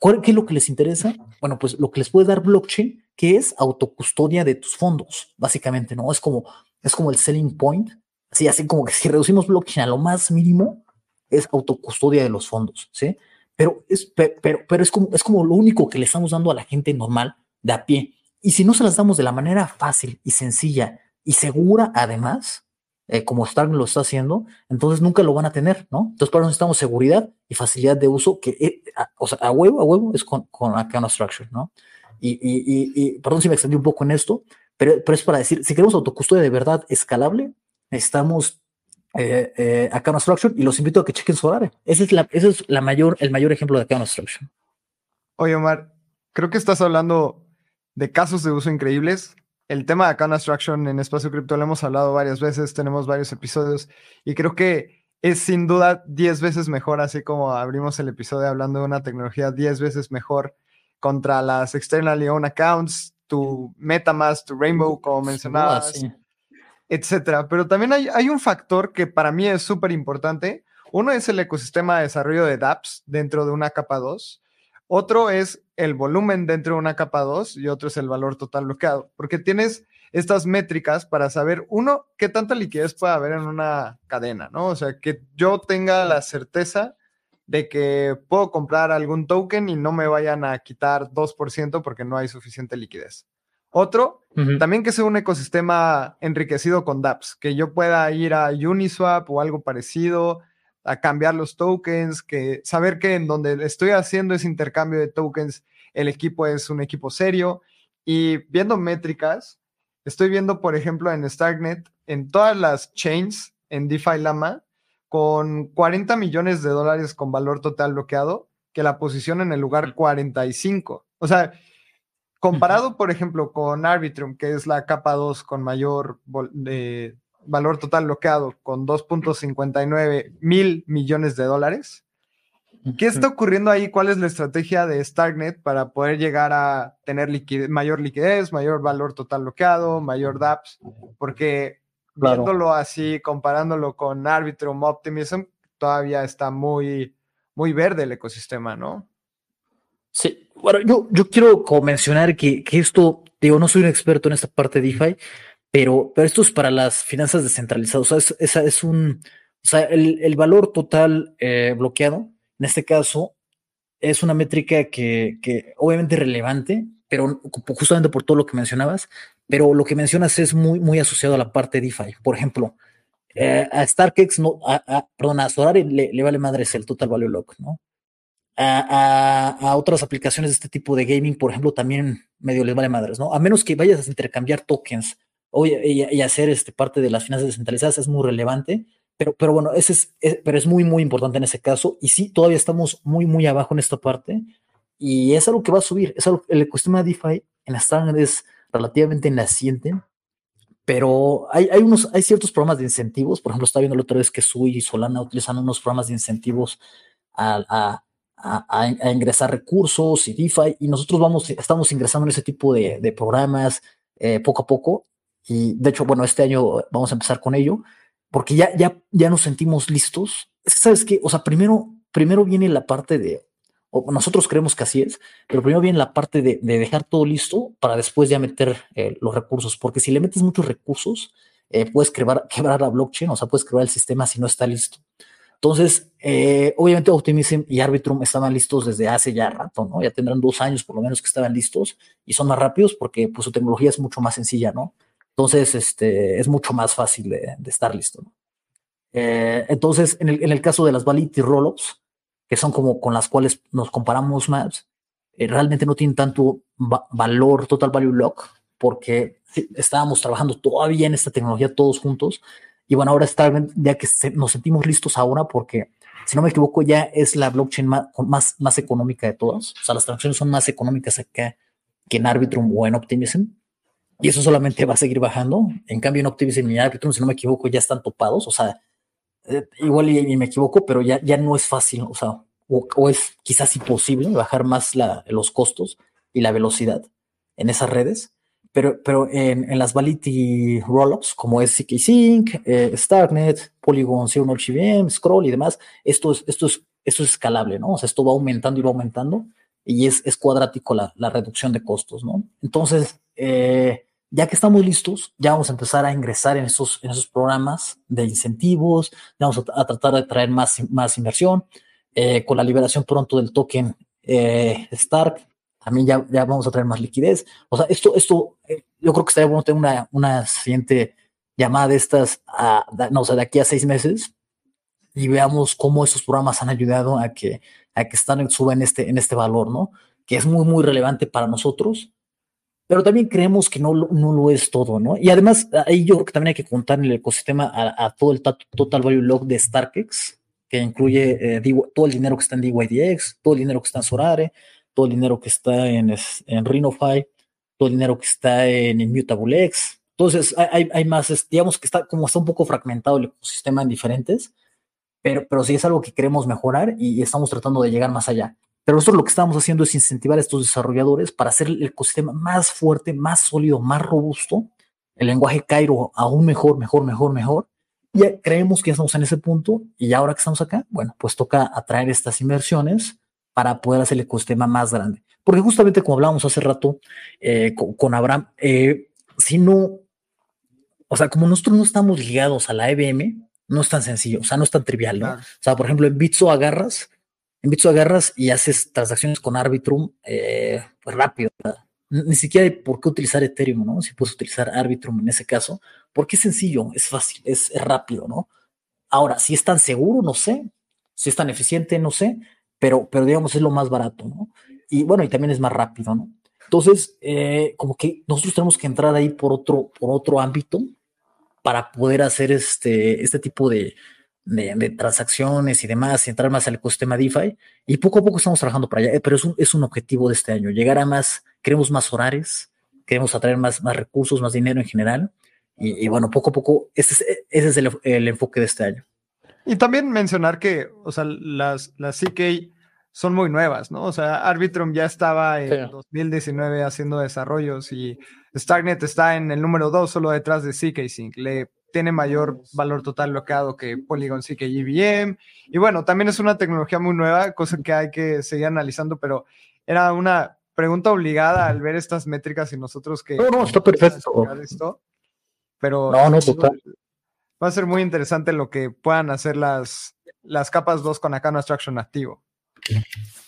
¿Qué es lo que les interesa? Bueno, pues lo que les puede dar blockchain, que es autocustodia de tus fondos, básicamente, ¿no? Es como, es como el selling point Sí, así como que si reducimos blockchain a lo más mínimo, es autocustodia de los fondos, ¿sí? Pero es, pero, pero es, como, es como lo único que le estamos dando a la gente normal de a pie. Y si no se las damos de la manera fácil y sencilla y segura, además, eh, como Stark lo está haciendo, entonces nunca lo van a tener, ¿no? Entonces, para eso necesitamos seguridad y facilidad de uso, que, eh, a, o sea, a huevo, a huevo es con, con Arcana Structure, ¿no? Y, y, y, perdón si me extendí un poco en esto, pero, pero es para decir, si queremos autocustodia de verdad escalable, necesitamos eh, eh, Account y los invito a que chequen Solare. Ese es, la, ese es la mayor, el mayor ejemplo de Account Structure. Oye, Omar, creo que estás hablando de casos de uso increíbles. El tema de Account Abstraction en Espacio Cripto lo hemos hablado varias veces, tenemos varios episodios y creo que es sin duda 10 veces mejor, así como abrimos el episodio hablando de una tecnología 10 veces mejor contra las externally owned accounts, tu MetaMask, tu Rainbow, como mencionabas etcétera. Pero también hay, hay un factor que para mí es súper importante. Uno es el ecosistema de desarrollo de dApps dentro de una capa 2. Otro es el volumen dentro de una capa 2 y otro es el valor total bloqueado, porque tienes estas métricas para saber, uno, qué tanta liquidez puede haber en una cadena, ¿no? O sea, que yo tenga la certeza de que puedo comprar algún token y no me vayan a quitar 2% porque no hay suficiente liquidez. Otro, también que sea un ecosistema enriquecido con dApps, que yo pueda ir a Uniswap o algo parecido, a cambiar los tokens, que saber que en donde estoy haciendo ese intercambio de tokens, el equipo es un equipo serio. Y viendo métricas, estoy viendo, por ejemplo, en Starknet, en todas las chains, en DeFi Lama, con 40 millones de dólares con valor total bloqueado, que la posiciona en el lugar 45. O sea, comparado, por ejemplo, con Arbitrum, que es la capa 2 con mayor eh, valor total bloqueado, con 2.59 mil millones de dólares. ¿Qué está ocurriendo ahí? ¿Cuál es la estrategia de Starknet para poder llegar a tener mayor liquidez, mayor valor total bloqueado, mayor DApps? Porque viéndolo así, comparándolo con Arbitrum Optimism, todavía está muy, muy verde el ecosistema, ¿no? Sí, bueno, yo, yo quiero mencionar que, que, esto, digo, no soy un experto en esta parte de DeFi, pero, pero esto es para las finanzas descentralizadas, o sea, es, es, un, o sea, el, el valor total eh, bloqueado, en este caso, es una métrica que, que obviamente es relevante, pero justamente por todo lo que mencionabas, pero lo que mencionas es muy, muy asociado a la parte DeFi. Por ejemplo, eh, a StarkX, no, a, perdón, a Solari le, le, vale madres el Total Value Lock, ¿no? A, a, otras aplicaciones de este tipo de gaming, por ejemplo, también medio les vale madres, ¿no? A menos que vayas a intercambiar tokens o, y, hacer este, parte de las finanzas descentralizadas es muy relevante, pero, pero bueno, ese es, pero es muy, muy importante en ese caso. Y sí, todavía estamos muy, muy abajo en esta parte y es algo que va a subir. Es algo, el ecosistema de DeFi en la Starnet es relativamente naciente pero hay, hay, unos, hay ciertos programas de incentivos. Por ejemplo, estaba viendo la otra vez que Sui y Solana utilizan unos programas de incentivos a, a, a, ingresar recursos y DeFi, y nosotros vamos, estamos ingresando en ese tipo de, de programas eh, poco a poco. Y de hecho, bueno, este año vamos a empezar con ello, porque ya, ya, ya nos sentimos listos. ¿Sabes qué? O sea, primero, primero viene la parte de nosotros creemos que así es, pero primero viene la parte de, dejar todo listo para después ya meter eh, los recursos, porque si le metes muchos recursos, eh, puedes quebrar, quebrar la blockchain, o sea, puedes quebrar el sistema si no está listo. Entonces, eh, obviamente Optimism y Arbitrum estaban listos desde hace ya rato, ¿no? Ya tendrán dos años por lo menos que estaban listos y son más rápidos porque pues, su tecnología es mucho más sencilla, ¿no? Entonces, este, es mucho más fácil de, estar listo, ¿no? entonces, en el, en el, caso de las Validity Rollups, que son como con las cuales nos comparamos más, eh, realmente no tienen tanto valor total value lock porque estábamos trabajando todavía en esta tecnología todos juntos y bueno, ahora está ya que nos sentimos listos ahora porque si no me equivoco ya es la blockchain más, más, más económica de todas, o sea, las transacciones son más económicas acá que en Arbitrum o en Optimism y eso solamente va a seguir bajando. En cambio, en Optimism y Arbitrum, si no me equivoco, ya están topados. O sea, eh, igual y, me equivoco, pero ya, ya no es fácil, o sea, o, es quizás imposible bajar más la, los costos y la velocidad en esas redes. Pero, pero en, en las Validity Rollups, como es CK Sync, eh, Starknet, Polygon, Zero HVM, Scroll y demás, esto es, esto, es, esto es escalable, ¿no? O sea, esto va aumentando y va aumentando y es, es cuadrático la, la reducción de costos, ¿no? Entonces, eh, ya que estamos listos, ya vamos a empezar a ingresar en esos, en esos programas de incentivos, vamos a, tratar de traer más, más inversión. Eh, con la liberación pronto del token eh, Stark, también ya, ya vamos a traer más liquidez. O sea, esto, esto, eh, yo creo que estaría bueno tener una, una siguiente llamada de estas, a, no, o sea, de aquí a seis meses y veamos cómo esos programas han ayudado a que, a que Stark suba en este, en este valor, ¿no? Que es muy, muy relevante para nosotros pero también creemos que no, no lo es todo, ¿no? Y además, ahí yo creo que también hay que contar en el ecosistema a, todo el Total Value Log de StarkX, que incluye eh, todo el dinero que está en DYDX, todo el dinero que está en Sorare, todo el dinero que está en, en Rhinofy, todo el dinero que está en ImmutableX. Entonces, hay, hay más, digamos que está como está un poco fragmentado el ecosistema en diferentes, pero, pero sí es algo que queremos mejorar y estamos tratando de llegar más allá. Pero nosotros lo que estamos haciendo es incentivar a estos desarrolladores para hacer el ecosistema más fuerte, más sólido, más robusto, el lenguaje Cairo aún mejor, mejor, mejor, mejor. Y creemos que estamos en ese punto y ahora que estamos acá, bueno, pues toca atraer estas inversiones para poder hacer el ecosistema más grande. Porque justamente como hablábamos hace rato eh, con, Abraham, eh, si no, o sea, como nosotros no estamos ligados a la EBM, no es tan sencillo, o sea, no es tan trivial, ¿no? O sea, por ejemplo, en Bitso agarras en Bitso agarras y haces transacciones con Arbitrum eh, pues rápido. Ni siquiera hay por qué utilizar Ethereum, ¿no? Si puedes utilizar Arbitrum en ese caso, porque es sencillo, es fácil, es, rápido, ¿no? Ahora, si es tan seguro, no sé. Si es tan eficiente, no sé. Pero, pero digamos, es lo más barato, ¿no? Y bueno, y también es más rápido, ¿no? Entonces, eh, como que nosotros tenemos que entrar ahí por otro, por otro ámbito para poder hacer este, este tipo de, de, transacciones y demás, y entrar más al ecosistema DeFi. Y poco a poco estamos trabajando para allá, pero es un, es un objetivo de este año, llegar a más, queremos más horarios, queremos atraer más, más recursos, más dinero en general. Y, bueno, poco a poco, ese es, ese es el, el, enfoque de este año. Y también mencionar que, o sea, las, las CK son muy nuevas, ¿no? O sea, Arbitrum ya estaba en 2019 haciendo desarrollos y Starknet está en el número 2 solo detrás de CK Sync. Le tiene mayor valor total bloqueado que Polygon CK EVM. Y bueno, también es una tecnología muy nueva, cosa que hay que seguir analizando, pero era una pregunta obligada al ver estas métricas y nosotros que... No, no, está perfecto. pero no, no, total. Va a ser muy interesante lo que puedan hacer las, las capas 2 con Acano Abstraction activo.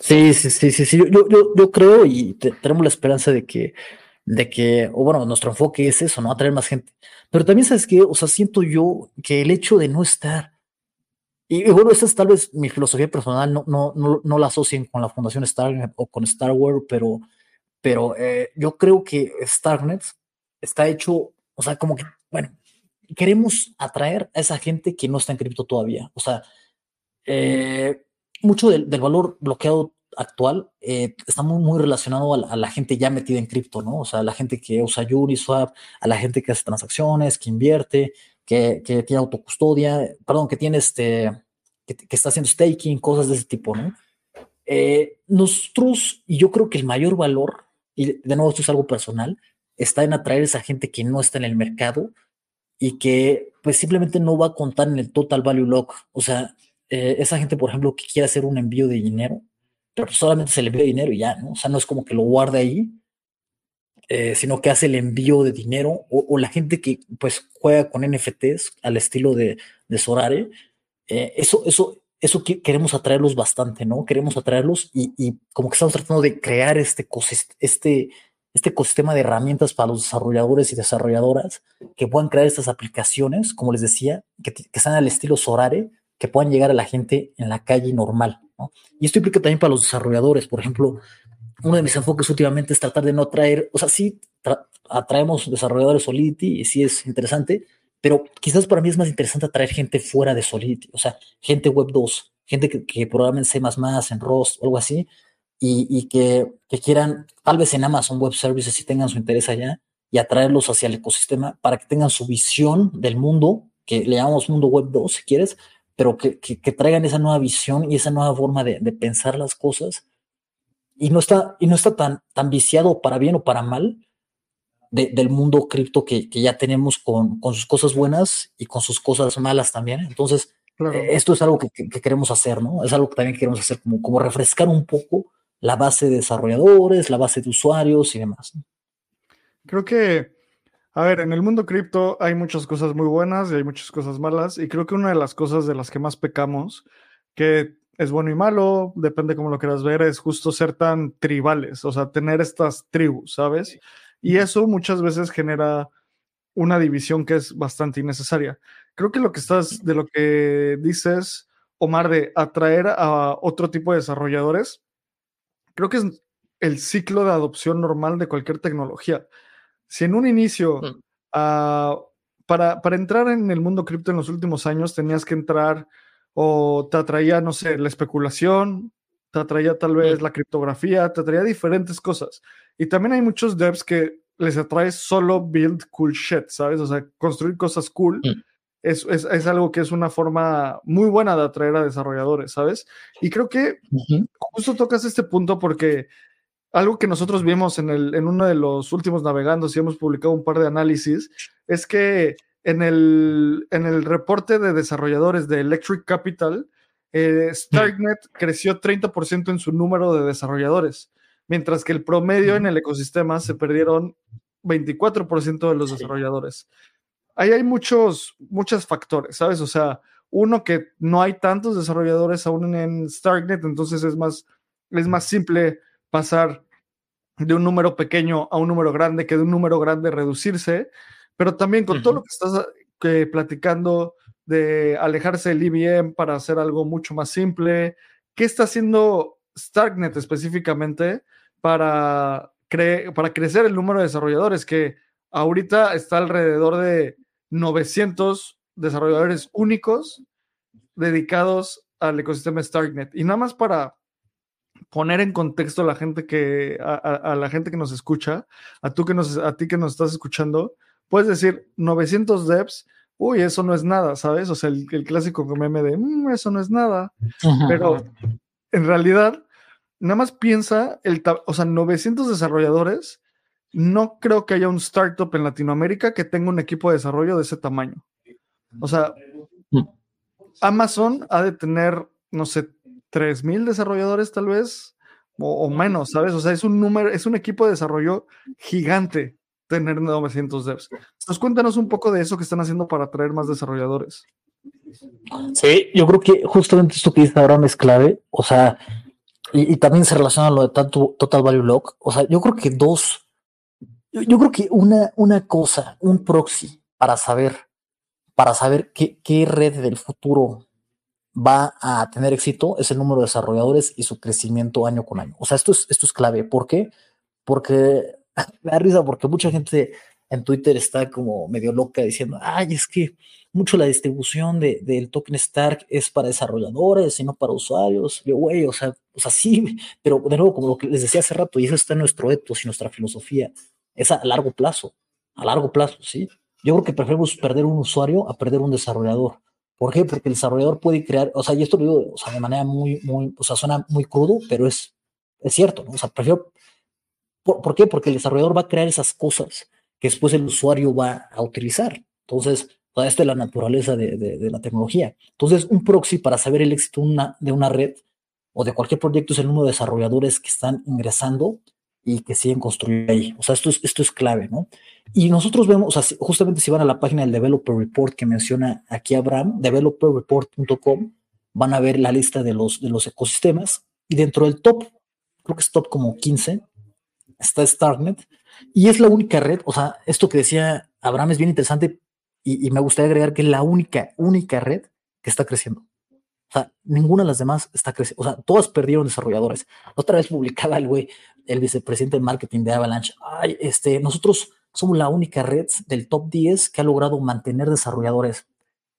Sí, sí, sí, sí, sí. Yo, yo, yo creo y tenemos la esperanza de que de que, o bueno, nuestro enfoque es eso, ¿no? Atraer más gente. Pero también sabes que, o sea, siento yo que el hecho de no estar, y, bueno, esa es tal vez mi filosofía personal, no, no, no, no la asocien con la Fundación Starnet o con Star Wars, pero, pero eh, yo creo que Starnet está hecho, o sea, como que, bueno, queremos atraer a esa gente que no está en cripto todavía. O sea, eh, mucho del, valor bloqueado actual eh, está muy, muy relacionado a la, gente ya metida en cripto, ¿no? O sea, la gente que usa Uniswap, a la gente que hace transacciones, que invierte, que, que tiene autocustodia, perdón, que tiene este, que, está haciendo staking, cosas de ese tipo, ¿no? Eh, nosotros, y yo creo que el mayor valor, y de nuevo esto es algo personal, está en atraer a esa gente que no está en el mercado y que pues simplemente no va a contar en el total value lock. O sea, eh, esa gente, por ejemplo, que quiere hacer un envío de dinero, pero solamente se le envía dinero y ya, ¿no? O sea, no es como que lo guarde ahí, eh, sino que hace el envío de dinero o, la gente que pues juega con NFTs al estilo de, de Sorare, eh, eso, eso, eso queremos atraerlos bastante, ¿no? Queremos atraerlos y, y, como que estamos tratando de crear este, este, este ecosistema de herramientas para los desarrolladores y desarrolladoras que puedan crear estas aplicaciones, como les decía, que, que están al estilo Sorare, que puedan llegar a la gente en la calle normal. Y esto implica también para los desarrolladores. Por ejemplo, uno de mis enfoques últimamente es tratar de no traer, o sea, sí atraemos desarrolladores Solidity y sí es interesante, pero quizás para mí es más interesante atraer gente fuera de Solidity, o sea, gente Web 2, gente que, que programa en C++, en Rust o algo así, y, y que, que, quieran, tal vez en Amazon Web Services, si tengan su interés allá, y atraerlos hacia el ecosistema para que tengan su visión del mundo, que le llamamos mundo Web 2, si quieres, pero que, que, traigan esa nueva visión y esa nueva forma de, de, pensar las cosas. Y no está, y no está tan, tan viciado para bien o para mal de, del mundo cripto que, que, ya tenemos con, con, sus cosas buenas y con sus cosas malas también. Entonces, eh, esto es algo que, que, queremos hacer, ¿no? Es algo que también queremos hacer, como, como refrescar un poco la base de desarrolladores, la base de usuarios y demás. Creo que a ver, en el mundo cripto hay muchas cosas muy buenas y hay muchas cosas malas. Y creo que una de las cosas de las que más pecamos, que es bueno y malo, depende cómo lo quieras ver, es justo ser tan tribales, o sea, tener estas tribus, ¿sabes? Y eso muchas veces genera una división que es bastante innecesaria. Creo que lo que estás, de lo que dices, Omar, de atraer a otro tipo de desarrolladores, creo que es el ciclo de adopción normal de cualquier tecnología. Si en un inicio, mm. ah, para, para, entrar en el mundo cripto en los últimos años, tenías que entrar o te atraía, no sé, la especulación, te atraía tal vez mm. la criptografía, te atraía diferentes cosas. Y también hay muchos devs que les atrae solo build cool shit, ¿sabes? O sea, construir cosas cool. Mm. Es, es, es, algo que es una forma muy buena de atraer a desarrolladores, ¿sabes? Y creo que justo tocas este punto porque algo que nosotros vimos en, el, en uno de los últimos navegandos y hemos publicado un par de análisis, es que en el, en el reporte de desarrolladores de Electric Capital, eh, Starknet creció 30% en su número de desarrolladores, mientras que el promedio en el ecosistema se perdieron 24% de los desarrolladores. Ahí hay muchos, muchos factores, ¿sabes? O sea, uno que no hay tantos desarrolladores aún en Starknet, entonces es más, es más simple pasar de un número pequeño a un número grande que de un número grande reducirse, pero también con todo lo que estás que, platicando de alejarse del IBM para hacer algo mucho más simple, ¿qué está haciendo Starknet específicamente para, para crecer el número de desarrolladores que ahorita está alrededor de 900 desarrolladores únicos dedicados al ecosistema StarkNet. Y nada más para poner en contexto a la gente que, a, la gente que nos escucha, a, tú que nos, a ti que nos estás escuchando, puedes decir 900 devs, uy, eso no es nada, ¿sabes? O sea, el, clásico meme de, mm, eso no es nada. Pero en realidad, nada más piensa, el, o sea, 900 desarrolladores, no creo que haya un startup en Latinoamérica que tenga un equipo de desarrollo de ese tamaño. O sea, mm. Amazon ha de tener, no sé, 3000 desarrolladores tal vez, o, menos, ¿sabes? O sea, es un número, es un equipo de desarrollo gigante tener 900 devs. Entonces, cuéntanos un poco de eso que están haciendo para atraer más desarrolladores. Sí, yo creo que justamente esto que dice Abraham es clave, o sea, y, también se relaciona a lo de tanto Total Value Lock, o sea, yo creo que dos, yo, creo que una, una cosa, un proxy para saber, para saber qué, red del futuro va a tener éxito es el número de desarrolladores y su crecimiento año con año. O sea, esto es, esto es clave. ¿Por qué? Porque me da risa porque mucha gente en Twitter está como medio loca diciendo, ay, es que mucho la distribución de, del token Stark es para desarrolladores y no para usuarios. Yo, güey, o sea, o sea, sí, pero de nuevo, como lo que les decía hace rato, y eso está en nuestro ethos y nuestra filosofía, es a largo plazo, a largo plazo, ¿sí? Yo creo que preferimos perder un usuario a perder un desarrollador. ¿Por qué? Porque el desarrollador puede crear, o sea, y esto lo digo, o sea, de manera muy, muy, o sea, suena muy crudo, pero es, es cierto, ¿no? O sea, prefiero, ¿por, qué? Porque el desarrollador va a crear esas cosas que después el usuario va a utilizar. Entonces, toda esta es la naturaleza de, de, la tecnología. Entonces, un proxy para saber el éxito una, de una red o de cualquier proyecto es el número de desarrolladores que están ingresando y que siguen construyendo ahí. O sea, esto es, esto es clave, ¿no? Y nosotros vemos, o sea, justamente si van a la página del Developer Report que menciona aquí Abraham, developerreport.com, van a ver la lista de los, de los ecosistemas y dentro del top, creo que es top como 15, está Starknet y es la única red, o sea, esto que decía Abraham es bien interesante y me gustaría agregar que es la única, única red que está creciendo. O sea, ninguna de las demás está creciendo. O sea, todas perdieron desarrolladores. Otra vez publicaba el güey, el vicepresidente de marketing de Avalanche. Ay, este, nosotros somos la única red del top 10 que ha logrado mantener desarrolladores.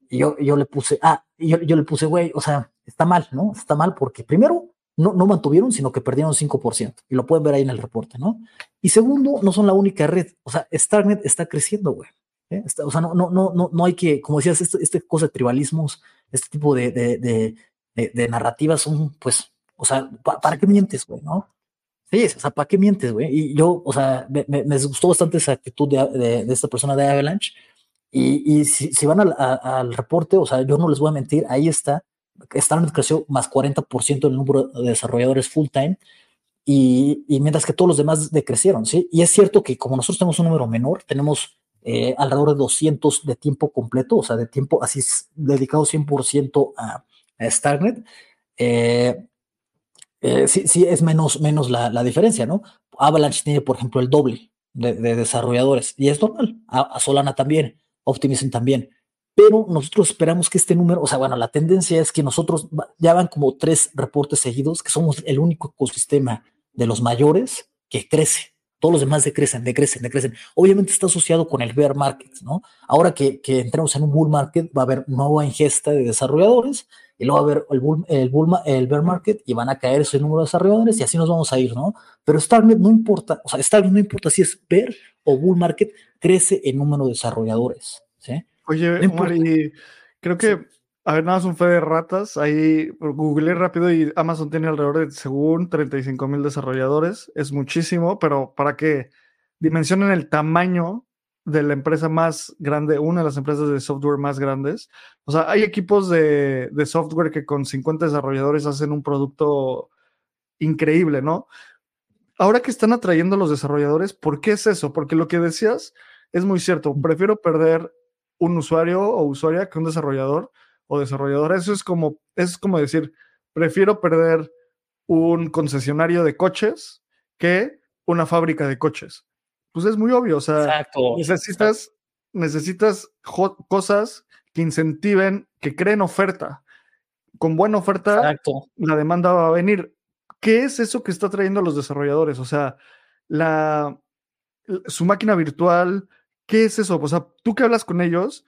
Y yo, yo le puse, ah, yo, yo le puse, güey, o sea, está mal, ¿no? Está mal porque primero, no, no mantuvieron, sino que perdieron 5%. Y lo pueden ver ahí en el reporte, ¿no? Y segundo, no son la única red. O sea, Starknet está creciendo, güey. ¿Eh? o sea, no, no, no, no, hay que, como decías, este, este cosa de tribalismos, este tipo de, de, de, narrativas son, pues, o sea, ¿para qué mientes, güey, no? Sí, o sea, ¿para qué mientes, güey? Y yo, o sea, me, me, gustó bastante esa actitud de, de, esta persona de Avalanche. Y, y si, si, van al, al, reporte, o sea, yo no les voy a mentir, ahí está. Starnet creció más 40% el número de desarrolladores full time. Y, y, mientras que todos los demás decrecieron, ¿sí? Y es cierto que como nosotros tenemos un número menor, tenemos eh, alrededor de 200 de tiempo completo, o sea, de tiempo así dedicado 100% a, a Starnet. Eh, eh, sí, sí, es menos, menos la, la, diferencia, ¿no? Avalanche tiene, por ejemplo, el doble de, de desarrolladores y es normal. A, Solana también, Optimism también. Pero nosotros esperamos que este número, o sea, bueno, la tendencia es que nosotros ya van como tres reportes seguidos, que somos el único ecosistema de los mayores que crece. Todos los demás decrecen, decrecen, decrecen. Obviamente está asociado con el bear market, ¿no? Ahora que, que entremos en un bull market, va a haber nueva ingesta de desarrolladores y luego va a haber el, bull, el, bull, el bear market y van a caer ese número de desarrolladores y así nos vamos a ir, ¿no? Pero Starnet no importa, o sea, Starnet no importa si es bear o bull market, crece el número de desarrolladores, ¿sí? Oye, creo que a ver, nada más un fe de ratas. Ahí googleé rápido y Amazon tiene alrededor de, según, 35 mil desarrolladores. Es muchísimo, pero para que dimensionen el tamaño de la empresa más grande, una de las empresas de software más grandes. O sea, hay equipos de, de software que con 50 desarrolladores hacen un producto increíble, ¿no? Ahora que están atrayendo a los desarrolladores, ¿por qué es eso? Porque lo que decías es muy cierto. Prefiero perder un usuario o usuaria que un desarrollador o desarrollador. Eso es como, es como decir, prefiero perder un concesionario de coches que una fábrica de coches. Pues es muy obvio, o sea, necesitas, necesitas cosas que incentiven, que creen oferta. Con buena oferta, la demanda va a venir. ¿Qué es eso que está trayendo a los desarrolladores? O sea, la, su máquina virtual, ¿qué es eso? O sea, tú que hablas con ellos,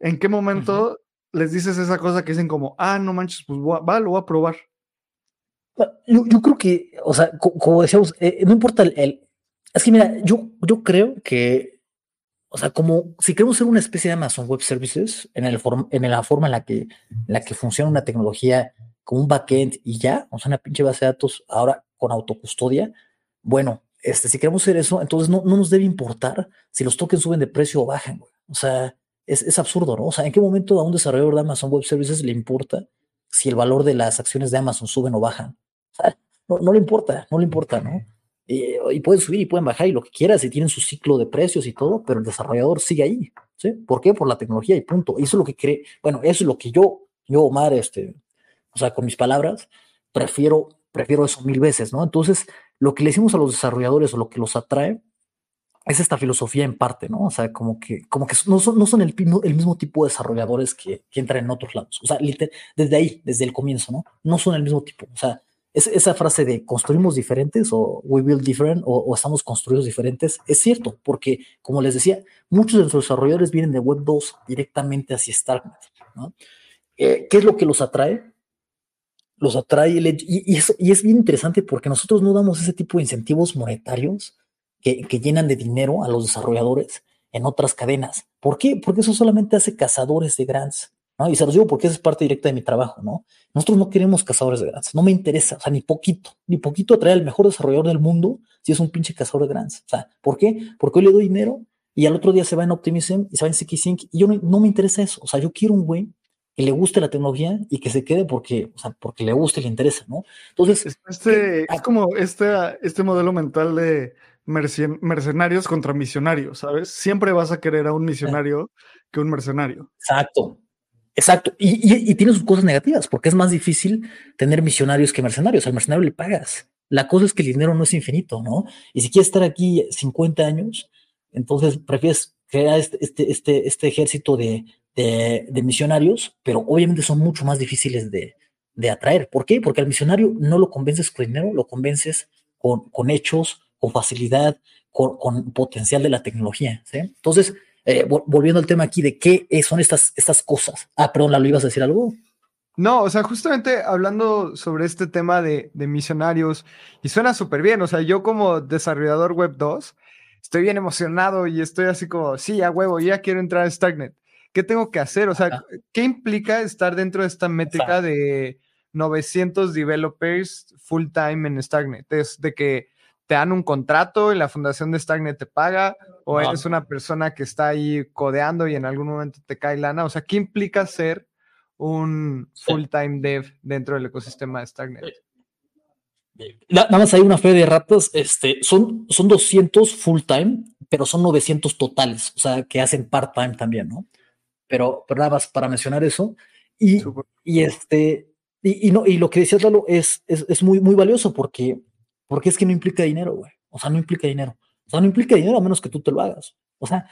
¿en qué momento les dices esa cosa que dicen como, ah, no manches, pues va, lo voy a probar. Yo, yo creo que, o sea, como, decíamos, eh, no importa el, Es que mira, yo, yo creo que, o sea, como si queremos ser una especie de Amazon Web Services en, el en la forma en la que, la que funciona una tecnología como un backend y ya, o sea, una pinche base de datos ahora con autocustodia, bueno, este, si queremos hacer eso, entonces no, no nos debe importar si los tokens suben de precio o bajan, güey. O sea, es, es, absurdo, ¿no? O sea, ¿en qué momento a un desarrollador de Amazon Web Services le importa si el valor de las acciones de Amazon suben o bajan? O sea, no, no le importa, no le importa, ¿no? Y, pueden subir y pueden bajar y lo que quieras y tienen su ciclo de precios y todo, pero el desarrollador sigue ahí, ¿sí? ¿Por qué? Por la tecnología y punto. Y eso es lo que cree, bueno, eso es lo que yo, yo, Omar, este, o sea, con mis palabras, prefiero, prefiero eso mil veces, ¿no? Entonces, lo que le decimos a los desarrolladores o lo que los atrae es esta filosofía en parte, ¿no? O sea, como que, como que no son, el, mismo, el tipo de desarrolladores que, que entran en otros lados. O sea, desde ahí, desde el comienzo, ¿no? No son el mismo tipo. O sea, es, esa frase de construimos diferentes o we build different o, estamos construidos diferentes es cierto, porque como les decía, muchos de nuestros desarrolladores vienen de Web 2 directamente hacia Starknet. Eh, ¿Qué es lo que los atrae? Los atrae y, y, y es bien interesante porque nosotros no damos ese tipo de incentivos monetarios que, llenan de dinero a los desarrolladores en otras cadenas. ¿Por qué? Porque eso solamente hace cazadores de grants. ¿no? Y se los digo porque esa es parte directa de mi trabajo, ¿no? Nosotros no queremos cazadores de grants, no me interesa, o sea, ni poquito, ni poquito atraer al mejor desarrollador del mundo si es un pinche cazador de grants. O sea, ¿por qué? Porque hoy le doy dinero y al otro día se va en Optimism y se va en CKSync y yo no, me interesa eso. O sea, yo quiero un güey que le guste la tecnología y que se quede porque, o sea, porque le guste y le interesa, ¿no? Entonces, este, es como este, este modelo mental de mercenarios contra misionarios, ¿sabes? Siempre vas a querer a un misionario que un mercenario. Exacto, exacto. Y, tiene sus cosas negativas, porque es más difícil tener misionarios que mercenarios. Al mercenario le pagas. La cosa es que el dinero no es infinito, ¿no? Y si quieres estar aquí 50 años, entonces prefieres crear este, este, este, este ejército de, de, misionarios, pero obviamente son mucho más difíciles de, de atraer. ¿Por qué? Porque al misionario no lo convences con dinero, lo convences con, con hechos, con facilidad, con, potencial de la tecnología. ¿sí? Entonces, eh, volviendo al tema aquí de qué son estas, estas cosas. Ah, perdón, ¿lo ibas a decir algo? No, o sea, justamente hablando sobre este tema de, de misionarios, y suena súper bien, o sea, yo como desarrollador web 2, estoy bien emocionado y estoy así como, sí, a huevo, ya quiero entrar a Starknet. ¿Qué tengo que hacer? O sea, ¿qué implica estar dentro de esta métrica de 900 developers full time en Starknet? Es de que te dan un contrato y la fundación de Stagnet te paga, o eres una persona que está ahí codeando y en algún momento te cae lana. O sea, ¿qué implica ser un full-time dev dentro del ecosistema de Stagnet? Nada más hay una fe de ratos, este, son, son 200 full-time, pero son 900 totales, o sea, que hacen part-time también, ¿no? Pero, pero nada más para mencionar eso. Y, y este, y, no, y lo que decías, Lalo, es, es, es muy, muy valioso porque porque es que no implica dinero, güey. O sea, no implica dinero. O sea, no implica dinero a menos que tú te lo hagas. O sea,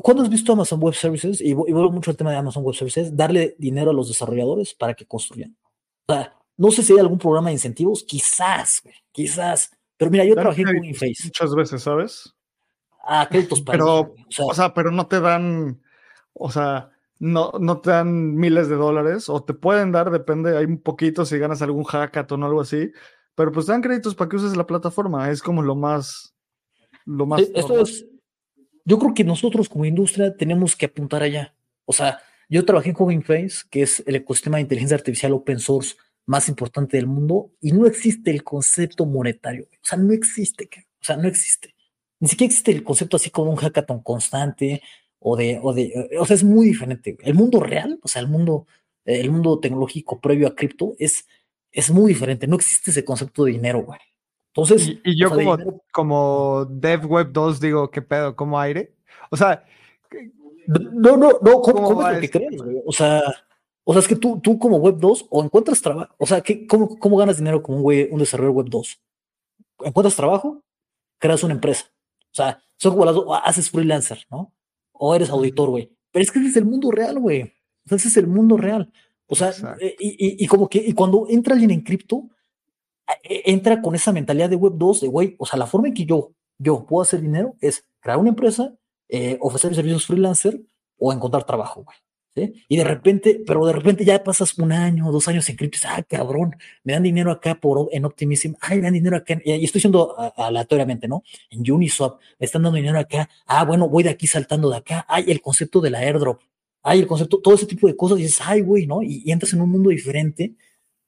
¿cuándo has visto Amazon Web Services? Y, vuelvo mucho al tema de Amazon Web Services, darle dinero a los desarrolladores para que construyan. O sea, no sé si hay algún programa de incentivos, quizás, güey, quizás. Pero mira, yo trabajé con Inface. Muchas veces, ¿sabes? Ah, créditos para. Pero, o sea, pero no te dan, o sea, no, no te dan miles de dólares, o te pueden dar, depende, hay un poquito si ganas algún hackathon o algo así, pero pues dan créditos para que uses la plataforma, es como lo más... Lo más Esto es, yo creo que nosotros como industria tenemos que apuntar allá. O sea, yo trabajé en Hugging Face, que es el ecosistema de inteligencia artificial open source más importante del mundo, y no existe el concepto monetario. O sea, no existe. O sea, no existe. Ni siquiera existe el concepto así como un hackathon constante o de, o de, o sea, es muy diferente. El mundo real, o sea, el mundo, el mundo tecnológico previo a cripto es es muy diferente. No existe ese concepto de dinero, güey. Entonces. Y, yo como, como Dev Web 2 digo, ¿qué pedo? ¿Como aire? O sea. No, no, no, ¿cómo, es lo que crees, güey? O sea, o sea, es que tú, tú como Web 2 o encuentras trabajo, o sea, ¿qué, cómo, ¿cómo ganas dinero como un, güey, un desarrollador Web 2? ¿Encuentras trabajo? Creas una empresa. O sea, son como las dos, haces freelancer, ¿no? O eres auditor, güey. Pero es que ese es el mundo real, güey. ese es el mundo real. O sea, eh, y, y, como que y cuando entra alguien en cripto, e, entra con esa mentalidad de Web 2, de güey, o sea, la forma en que yo, yo puedo hacer dinero es crear una empresa, eh, ofrecer servicios freelancer o encontrar trabajo, güey. Y de repente, pero de repente ya pasas un año, dos años en cripto, ah, cabrón, me dan dinero acá por en Optimism, ay, me dan dinero acá, y estoy diciendo aleatoriamente, ¿no? En Uniswap, me están dando dinero acá, ah, bueno, voy de aquí saltando de acá, ay, el concepto de la airdrop, ay, el concepto, todo ese tipo de cosas, y dices, ay, güey, ¿no? Y, y, entras en un mundo diferente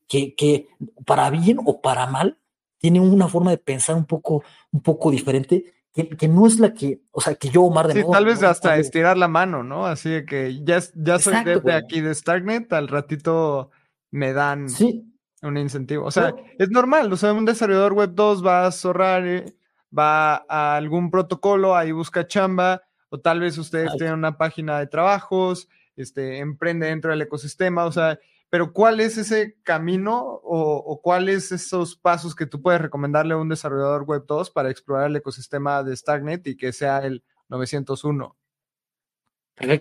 que, que para bien o para mal, tiene una forma de pensar un poco, un poco diferente que, no es la que, o sea, que yo, Omar, de sí, tal vez hasta estirar la mano, ¿no? Así de que ya, ya soy de, aquí de Starknet, al ratito me dan un incentivo. O sea, es normal, o sea, un desarrollador web 2 va a zorrar, eh, va a algún protocolo, ahí busca chamba, o tal vez ustedes tienen una página de trabajos, este, emprende dentro del ecosistema, o sea, pero ¿cuál es ese camino o, cuáles esos pasos que tú puedes recomendarle a un desarrollador web 2 para explorar el ecosistema de Starknet y que sea el 901?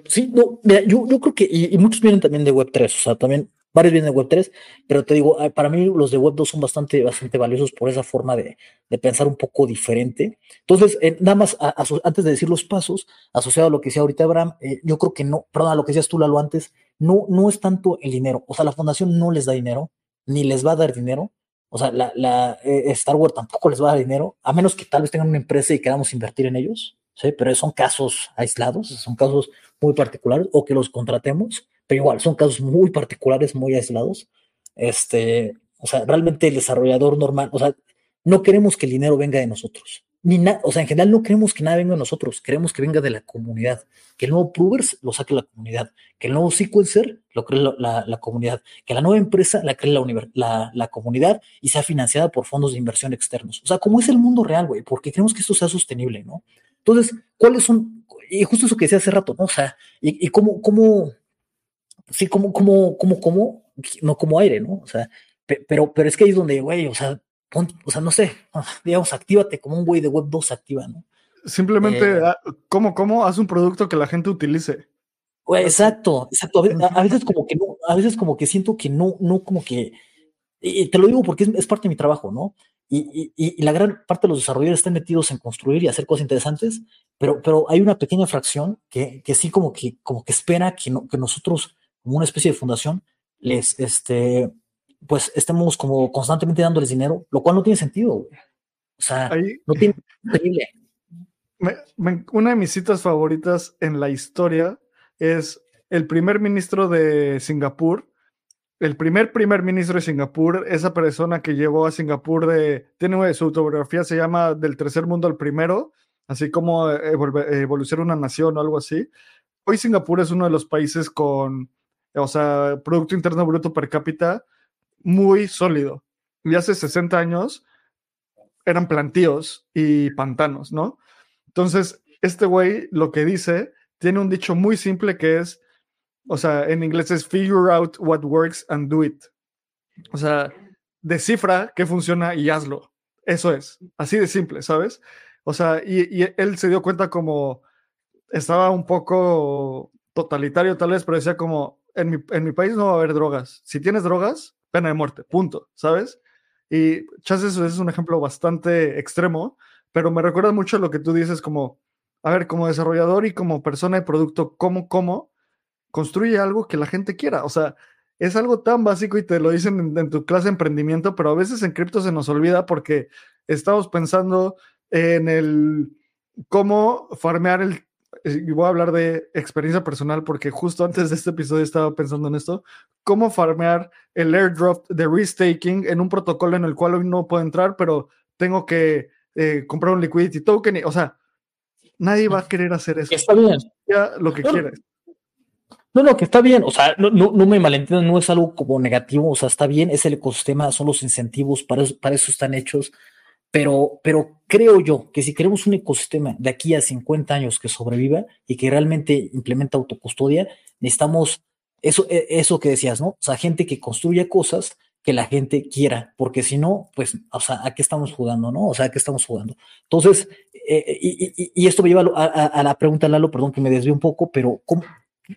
Sí, no, yo, creo que, y, muchos vienen también de Web 3, o sea, también varios vienen de Web 3, pero te digo, ah, para mí los de Web 2 son bastante, bastante valiosos por esa forma de, pensar un poco diferente. Entonces, eh, nada más, antes de decir los pasos, asociado a lo que decía ahorita Abraham, eh, yo creo que no, perdón, a lo que decías tú, Lalo, antes, no, no es tanto el dinero. O sea, la fundación no les da dinero, ni les va a dar dinero. O sea, la, la eh, Star Wars tampoco les va a dar dinero, a menos que tal vez tengan una empresa y queramos invertir en ellos, ¿sí? Pero son casos aislados, son casos muy particulares, o que los contratemos, pero igual, son casos muy particulares, muy aislados. Este, o sea, realmente el desarrollador normal, o sea, no queremos que el dinero venga de nosotros ni o sea, en general no queremos que nada venga de nosotros, queremos que venga de la comunidad, que el nuevo Provers lo saque la comunidad, que el nuevo Sequencer lo cree la, comunidad, que la nueva empresa la cree la, la, comunidad y sea financiada por fondos de inversión externos. O sea, como es el mundo real, güey, porque queremos que esto sea sostenible, ¿no? Entonces, ¿cuáles son? Y justo eso que decía hace rato, ¿no? O sea, y, y cómo, cómo, sí, cómo, cómo, cómo, cómo, no como aire, ¿no? O sea, pero, pero es que ahí es donde, güey, o sea, o sea, no sé, digamos, actívate como un güey de web 2 activa, ¿no? Simplemente, eh, ah, ¿cómo, cómo haz un producto que la gente utilice? exacto, exacto. A veces, como que no, a veces como que siento que no, no como que, y te lo digo porque es, parte de mi trabajo, ¿no? Y, y, la gran parte de los desarrolladores están metidos en construir y hacer cosas interesantes, pero, pero hay una pequeña fracción que, que sí como que, como que espera que, no, que nosotros, como una especie de fundación, les, este, pues estemos como constantemente dándoles dinero, lo cual no tiene sentido. O sea, no tiene increíble. una de mis citas favoritas en la historia es el primer ministro de Singapur, el primer primer ministro de Singapur, esa persona que llegó a Singapur de, tiene su autobiografía, se llama Del tercer mundo al primero, así como evolucionar una nación o algo así. Hoy Singapur es uno de los países con, o sea, Producto Interno Bruto per cápita muy sólido. Y hace 60 años eran plantíos y pantanos, ¿no? Entonces, este güey lo que dice tiene un dicho muy simple que es, o sea, en inglés es figure out what works and do it. O sea, descifra qué funciona y hazlo. Eso es, así de simple, ¿sabes? O sea, y, él se dio cuenta como estaba un poco totalitario tal vez, pero decía como, en mi, en mi país no va a haber drogas. Si tienes drogas, pena de muerte, punto, ¿sabes? Y Chas es un ejemplo bastante extremo, pero me recuerda mucho lo que tú dices como, a ver, como desarrollador y como persona de producto, ¿cómo, cómo construye algo que la gente quiera? O sea, es algo tan básico y te lo dicen en, en tu clase de emprendimiento, pero a veces en cripto se nos olvida porque estamos pensando en el cómo farmear el voy a hablar de experiencia personal porque justo antes de este episodio estaba pensando en esto, cómo farmear el airdrop de restaking en un protocolo en el cual hoy no puedo entrar, pero tengo que eh, comprar un liquidity token, o sea, nadie va a querer hacer eso. Está bien. Ya lo que quieras. No, no, que está bien, o sea, no, no, me malentiendan, no es algo como negativo, o sea, está bien, es el ecosistema, son los incentivos, para para eso están hechos, pero, pero creo yo que si queremos un ecosistema de aquí a 50 años que sobreviva y que realmente implementa autocustodia, necesitamos eso, e, eso que decías, ¿no? O sea, gente que construya cosas que la gente quiera, porque si no, pues, o sea, ¿a qué estamos jugando, no? O sea, ¿a qué estamos jugando? Entonces, eh, y, y, esto me lleva a, la pregunta, Lalo, perdón que me desvío un poco, pero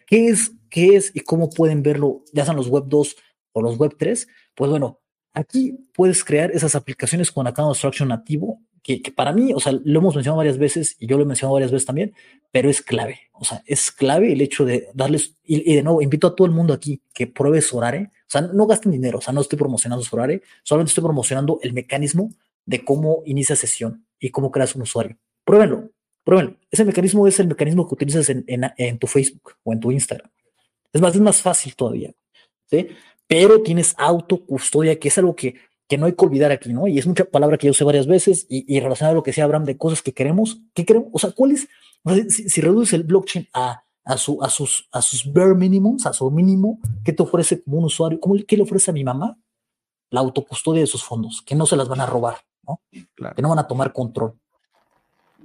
¿qué es, qué es y cómo pueden verlo, ya sean los Web 2 o los Web 3? Pues bueno, Aquí puedes crear esas aplicaciones con Account Abstraction nativo que, para mí, o sea, lo hemos mencionado varias veces y yo lo he mencionado varias veces también, pero es clave. O sea, es clave el hecho de darles, y, de nuevo, invito a todo el mundo aquí que pruebe Sorare. O sea, no gasten dinero, o sea, no estoy promocionando Sorare, solamente estoy promocionando el mecanismo de cómo inicia sesión y cómo creas un usuario. Pruébenlo, pruébenlo. Ese mecanismo es el mecanismo que utilizas en, en, tu Facebook o en tu Instagram. Es más, es más fácil todavía, ¿sí? Pero tienes autocustodia, que es algo que que no hay que olvidar aquí, ¿no? Y es mucha palabra que yo sé varias veces y, y relacionado a lo que decía Abraham de cosas que queremos, ¿qué queremos? O sea, ¿cuál es? si, si, reduces el blockchain a, a, su, a, sus, a sus bare minimums, a su mínimo, ¿qué te ofrece como un usuario? ¿Cómo, ¿Qué le ofrece a mi mamá? La autocustodia de sus fondos, que no se las van a robar, ¿no? Que no van a tomar control.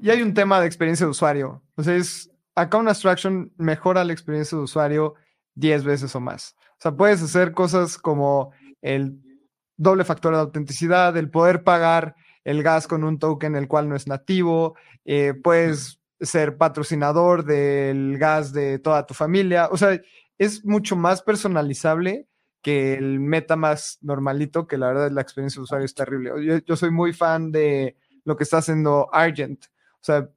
Y hay un tema de experiencia de usuario. O sea, es, Account Abstraction mejora la experiencia de usuario 10 veces o más. O sea, puedes hacer cosas como el doble factor de autenticidad, el poder pagar el gas con un token el cual no es nativo, eh, puedes ser patrocinador del gas de toda tu familia, o sea, es mucho más personalizable que el MetaMask normalito, que la verdad la experiencia de usuario es terrible. Yo, yo soy muy fan de lo que está haciendo Argent, o sea,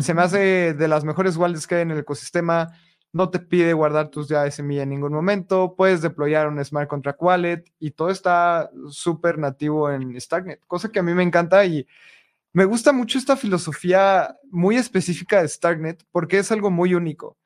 se me hace de las mejores wallets que hay en el ecosistema no te pide guardar tus llaves semilla en ningún momento, puedes deployar un Smart Contract Wallet y todo está súper nativo en Starknet, cosa que a mí me encanta y me gusta mucho esta filosofía muy específica de Starknet porque es algo muy único.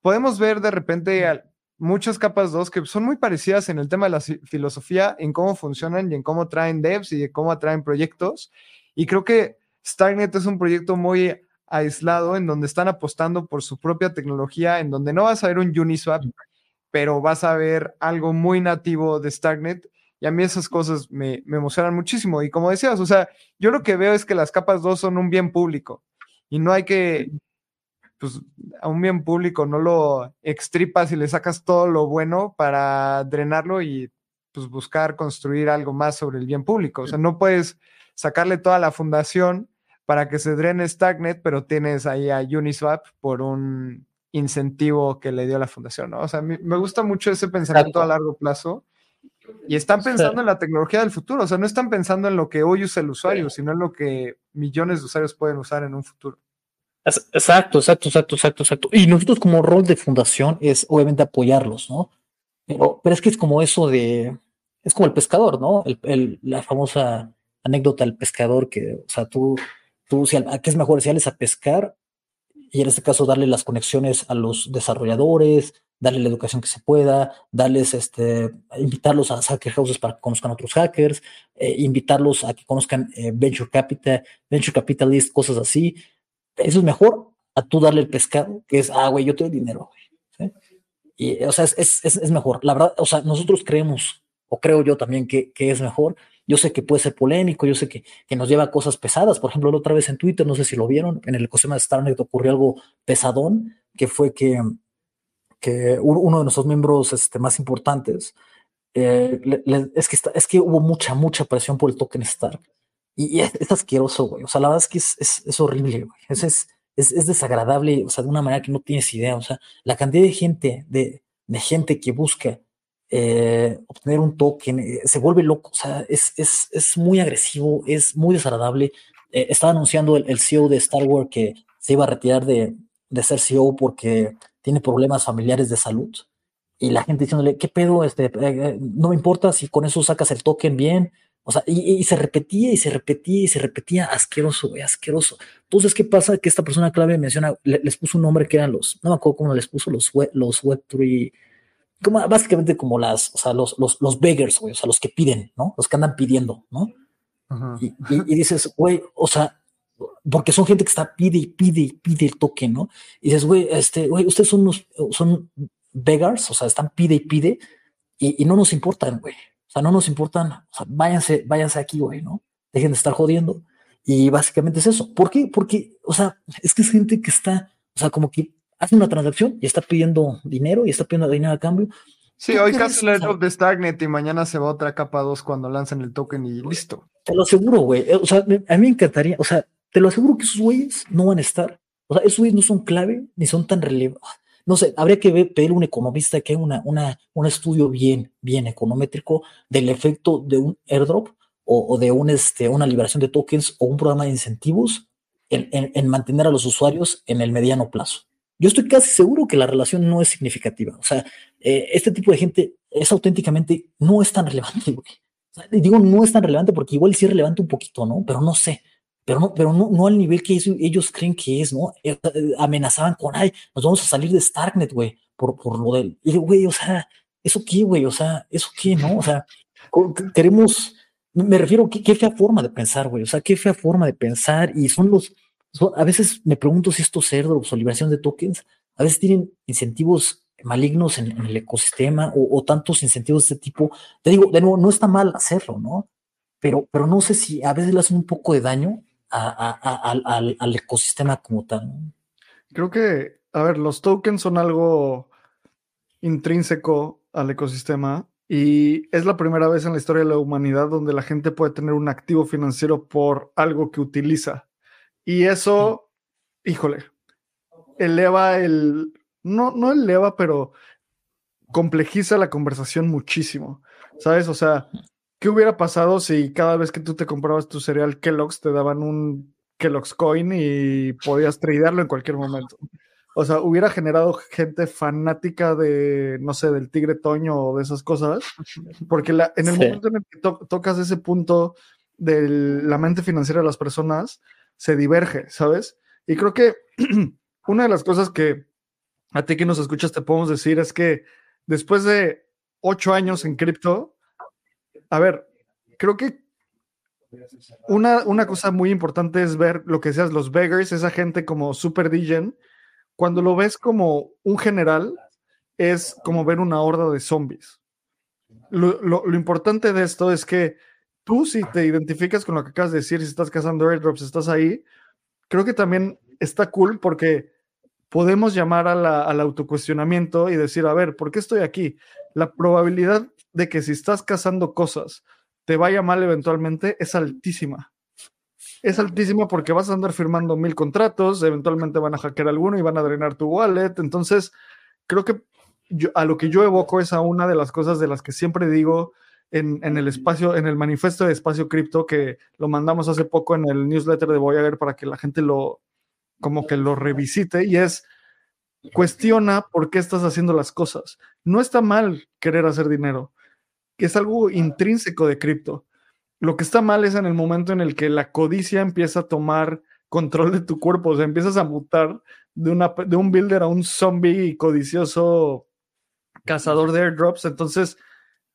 Podemos ver de repente muchas capas 2 que son muy parecidas en el tema de la filosofía, en cómo funcionan y en cómo traen devs y de cómo atraen proyectos. Y creo que Starknet es un proyecto muy aislado en donde están apostando por su propia tecnología, en donde no vas a ver un Uniswap, pero vas a ver algo muy nativo de Starknet. Y a mí esas cosas me, emocionan muchísimo. Y como decías, o sea, yo lo que veo es que las capas 2 son un bien público y no hay que, pues, a un bien público no lo extripas y le sacas todo lo bueno para drenarlo y, pues, buscar construir algo más sobre el bien público. O sea, no puedes sacarle toda la fundación para que se drene Starknet, pero tienes ahí a Uniswap por un incentivo que le dio la fundación, ¿no? O sea, me gusta mucho ese pensamiento a largo plazo y están pensando en la tecnología del futuro, o sea, no están pensando en lo que hoy usa el usuario, sino en lo que millones de usuarios pueden usar en un futuro. Exacto, exacto, exacto, exacto, exacto. Y nosotros como rol de fundación es obviamente apoyarlos, ¿no? Pero, pero es que es como eso de, es como el pescador, ¿no? El, la famosa anécdota del pescador que, o sea, tú tú, si, ¿a qué es mejor? Enseñarles a pescar y en este caso darle las conexiones a los desarrolladores, darle la educación que se pueda, darles, este, invitarlos a hacker houses para que conozcan otros hackers, eh, invitarlos a que conozcan eh, venture capital, venture capitalist, cosas así. Eso es mejor a tú darle el pescado, que es, ah, güey, yo te doy dinero, güey. Y, o sea, es, es, es, mejor. La verdad, o sea, nosotros creemos, o creo yo también que, que es mejor yo sé que puede ser polémico, yo sé que, nos lleva a cosas pesadas. Por ejemplo, la otra vez en Twitter, no sé si lo vieron, en el ecosistema de Starnet ocurrió algo pesadón, que fue que, que uno de nuestros miembros este, más importantes, eh, es, que es que hubo mucha, mucha presión por el token Star. Y, es, asqueroso, güey. O sea, la verdad es que es, es, horrible, güey. Es, es, es, desagradable, o sea, de una manera que no tienes idea. O sea, la cantidad de gente, de, de gente que busca eh, obtener un token, eh, se vuelve loco, o sea, es, es, es muy agresivo, es muy desagradable. Eh, estaba anunciando el, CEO de Star Wars que se iba a retirar de, de, ser CEO porque tiene problemas familiares de salud. Y la gente diciéndole, ¿qué pedo? Este, no me importa si con eso sacas el token bien. O sea, y, se repetía y se repetía y se repetía, asqueroso, asqueroso. Entonces, ¿qué pasa? Que esta persona clave menciona, les puso un nombre que eran los, no me acuerdo cómo les puso, los, web, los Web3 como básicamente como las, o sea, los, los, los beggars, güey, o sea, los que piden, ¿no? Los que andan pidiendo, ¿no? Y, y, dices, güey, o sea, porque son gente que está pide y pide y pide el toque, ¿no? Y dices, güey, este, güey, ustedes son unos, son beggars, o sea, están pide y pide y, y no nos importan, güey. O sea, no nos importan, o sea, váyanse, váyanse aquí, güey, ¿no? Dejen de estar jodiendo. Y básicamente es eso. ¿Por qué? Porque, o sea, es que es gente que está, o sea, como que hace una transacción y está pidiendo dinero y está pidiendo dinero a cambio. Sí, hoy casi el airdrop de Starknet y mañana se va otra capa 2 cuando lanzan el token y listo. Te lo aseguro, güey. Eh, o sea, a mí me encantaría, o sea, te lo aseguro que esos güeyes no van a estar. O sea, esos güeyes no son clave ni son tan relevantes. No sé, habría que ver, pedir a un economista que haga una, una, un estudio bien, bien econométrico del efecto de un airdrop o, de un, este, una liberación de tokens o un programa de incentivos en, mantener a los usuarios en el mediano plazo. Yo estoy casi seguro que la relación no es significativa. O sea, eh, este tipo de gente es auténticamente, no es tan relevante. digo, no es tan relevante porque igual sí es relevante un poquito, ¿no? Pero no sé. Pero no, pero no, no al nivel que ellos, creen que es, ¿no? Eh, eh, amenazaban con, ay, nos vamos a salir de Starknet, güey, por, por lo del. Y güey, o sea, ¿eso qué, güey? O sea, ¿eso qué, no? O sea, queremos me refiero, ¿qué, qué fea forma de pensar, güey? O sea, qué fea forma de pensar. Y son los, a veces me pregunto si estos cerdos o liberación de tokens, a veces tienen incentivos malignos en, el ecosistema o, tantos incentivos de este tipo. Te digo, de nuevo, no está mal hacerlo, ¿no? Pero, pero no sé si a veces le hacen un poco de daño al, al, ecosistema como tal. Creo que, a ver, los tokens son algo intrínseco al ecosistema y es la primera vez en la historia de la humanidad donde la gente puede tener un activo financiero por algo que utiliza. Y eso, híjole, eleva el, no, no eleva, pero complejiza la conversación muchísimo. ¿Sabes? O sea, ¿qué hubiera pasado si cada vez que tú te comprabas tu cereal Kellogg's te daban un Kellogg's Coin y podías tradearlo en cualquier momento? o sea, hubiera generado gente fanática de, no sé, del tigre toño o de esas cosas, porque la, en el momento en el que tocas ese punto de la mente financiera de las personas, se diverge, ¿sabes? Y creo que una de las cosas que a ti que nos escuchas te podemos decir es que después de ocho años en cripto, a ver, creo que una, una cosa muy importante es ver lo que seas los beggars, esa gente como Super Digen, cuando lo ves como un general, es como ver una horda de zombies. Lo, importante de esto es que tú, si te identificas con lo que acabas de decir, si estás cazando airdrops, estás ahí, creo que también está cool porque podemos llamar al autocuestionamiento y decir, a ver, ¿por qué estoy aquí? La probabilidad de que si estás cazando cosas te vaya mal eventualmente es altísima es altísima porque vas a andar firmando mil contratos, eventualmente van a hackear alguno y van a drenar tu wallet. Entonces, creo que a lo que yo evoco es a una de las cosas de las que siempre digo en, el espacio, en el manifiesto de espacio cripto que lo mandamos hace poco en el newsletter de Voyager para que la gente lo, como que lo revisite y es cuestiona por qué estás haciendo las cosas. No está mal querer hacer dinero, que es algo intrínseco de cripto. Lo que está mal es en el momento en el que la codicia empieza a tomar control de tu cuerpo, o sea, empiezas a mutar de, una, de un builder a un zombie codicioso cazador de airdrops, entonces...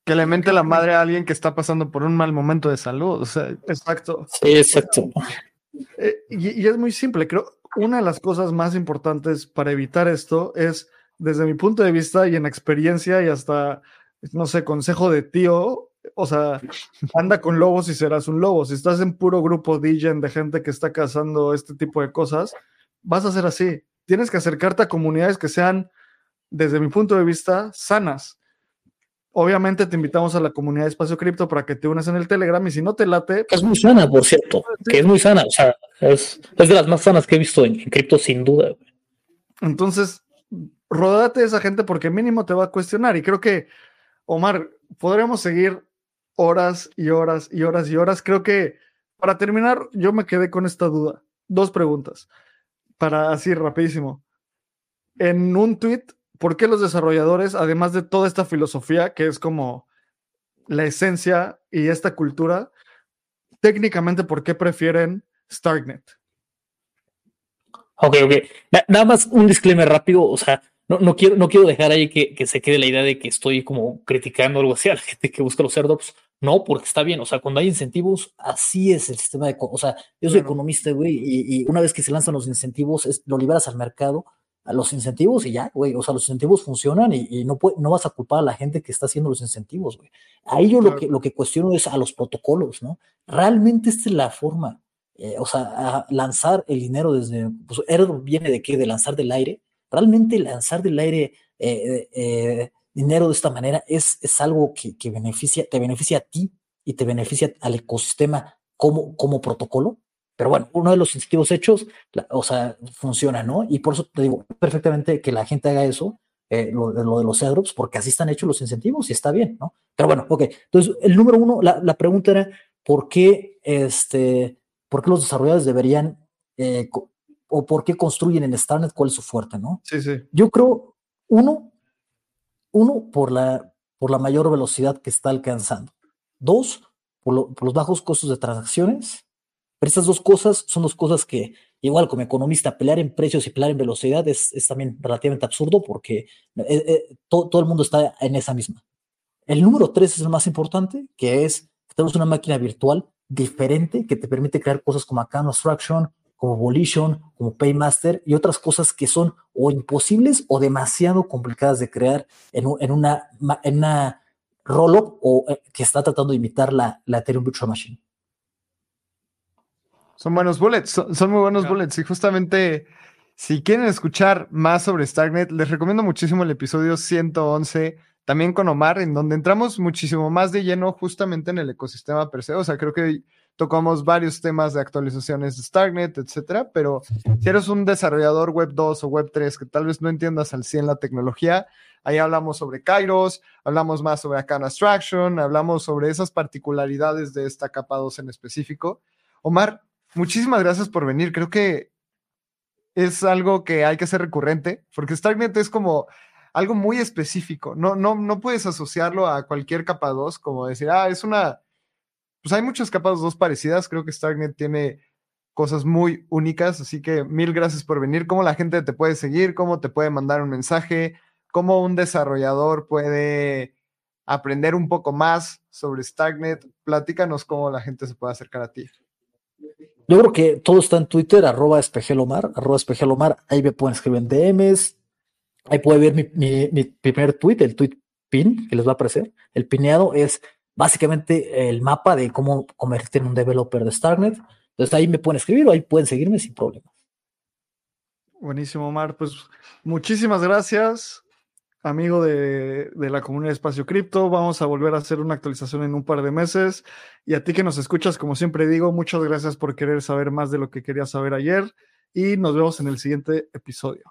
Que le mente la madre a alguien que está pasando por un mal momento de salud, o sea... Exacto. Sí, exacto. Eh, y, y es muy simple, creo, una de las cosas más importantes para evitar esto es, desde mi punto de vista y en experiencia y hasta, no sé, consejo de tío, o sea, anda con lobos y serás un lobo. Si estás en puro grupo DJ de gente que está cazando este tipo de cosas, vas a ser así. Tienes que acercarte a comunidades que sean, desde mi punto de vista, sanas. Obviamente te invitamos a la comunidad de Espacio Cripto para que te unas en el Telegram y si no te late... es muy sana, por cierto. Que es muy sana. O sea, es, de las más sanas que he visto en, cripto, sin duda. Entonces, rodate a esa gente porque mínimo te va a cuestionar. Y creo que, Omar, podríamos seguir horas y horas y horas y horas. Creo que para terminar, yo me quedé con esta duda. Dos preguntas. Para así rapidísimo. En un tweet, ¿por qué los desarrolladores, además de toda esta filosofía que es como la esencia y esta cultura, técnicamente, ¿por qué prefieren Starknet? Ok, ok. Nada más un disclaimer rápido. O sea, no, no, quiero, no quiero dejar ahí que, que, se quede la idea de que estoy como criticando algo así a la gente que busca los airdrops. No, porque está bien. O sea, cuando hay incentivos, así es el sistema de. O sea, yo soy economista, güey, y, una vez que se lanzan los incentivos, es, lo liberas al mercado, a los incentivos y ya, güey. O sea, los incentivos funcionan y, no, no vas a culpar a la gente que está haciendo los incentivos, güey. Ahí yo lo, que, lo que cuestiono es a los protocolos, ¿no? Realmente esta es la forma. Eh, o sea, lanzar el dinero desde. Pues, airdrop viene de qué? De lanzar del aire realmente lanzar del aire eh, eh, dinero de esta manera es, es algo que, beneficia, te beneficia a ti y te beneficia al ecosistema como, como protocolo. Pero bueno, uno de los incentivos hechos, o sea, funciona, ¿no? Y por eso te digo perfectamente que la gente haga eso, eh, lo, de los airdrops, porque así están hechos los incentivos y está bien, ¿no? Pero bueno, ok. Entonces, el número uno, la, la pregunta era, por qué, este, por qué los desarrolladores deberían eh, o por qué construyen en StarNet, cuál es su fuerte, ¿no? Sí, sí. Yo creo, uno, uno por la, por la mayor velocidad que está alcanzando. Dos, por, por los bajos costos de transacciones. Pero estas dos cosas son dos cosas que, igual como economista, pelear en precios y pelear en velocidad es, también relativamente absurdo porque eh, eh, todo, el mundo está en esa misma. El número tres es el más importante, que es que tenemos una máquina virtual diferente que te permite crear cosas como Account Abstraction, como Volition, como Paymaster y otras cosas que son o imposibles o demasiado complicadas de crear en, un- en una, en una rollup o eh, que está tratando de imitar la, la Ethereum Virtual Machine. Son buenos bullets, son, son muy buenos Ya. bullets. Y justamente, si quieren escuchar más sobre Starknet, les recomiendo muchísimo el episodio 111, también con Omar, en donde entramos muchísimo más de lleno justamente en el ecosistema per se. O sea, creo que tocamos varios temas de actualizaciones de Starknet, etcétera. Pero si eres un desarrollador web 2 o web 3 que tal vez no entiendas al 100 la tecnología, ahí hablamos sobre Kairos, hablamos más sobre Account Abstraction, hablamos sobre esas particularidades de esta capa 2 en específico. Omar, muchísimas gracias por venir. Creo que es algo que hay que hacer recurrente, porque Starknet es como algo muy específico. No, no, no puedes asociarlo a cualquier capa 2, como decir, ah, es una. Pues hay muchas capas 2 parecidas. Creo que Starknet tiene cosas muy únicas, así que mil gracias por venir. ¿Cómo la gente te puede seguir? ¿Cómo te puede mandar un mensaje? ¿Cómo un desarrollador puede aprender un poco más sobre Starknet? Platícanos cómo la gente se puede acercar a ti. Yo creo que todo está en Twitter, arroba espejelomar, arroba espejelomar, ahí me pueden escribir en DMs, ahí puede ver mi, mi- primer tweet, el tweet pin que les va a aparecer. El pineado es básicamente el mapa de cómo convertirte en un developer de Starknet. Entonces ahí me pueden escribir o ahí pueden seguirme sin problema. Buenísimo, Omar. Pues muchísimas gracias, amigo de, de la comunidad de Espacio Cripto. Vamos a volver a hacer una actualización en un par de meses. Y a ti que nos escuchas, como siempre digo, muchas gracias por querer saber más de lo que querías saber ayer. Y nos vemos en el siguiente episodio.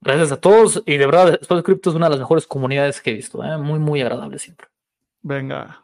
Gracias a todos y de verdad, Espacio Cripto es una de las mejores comunidades que he visto, ¿eh? muy, muy agradable siempre. Venga.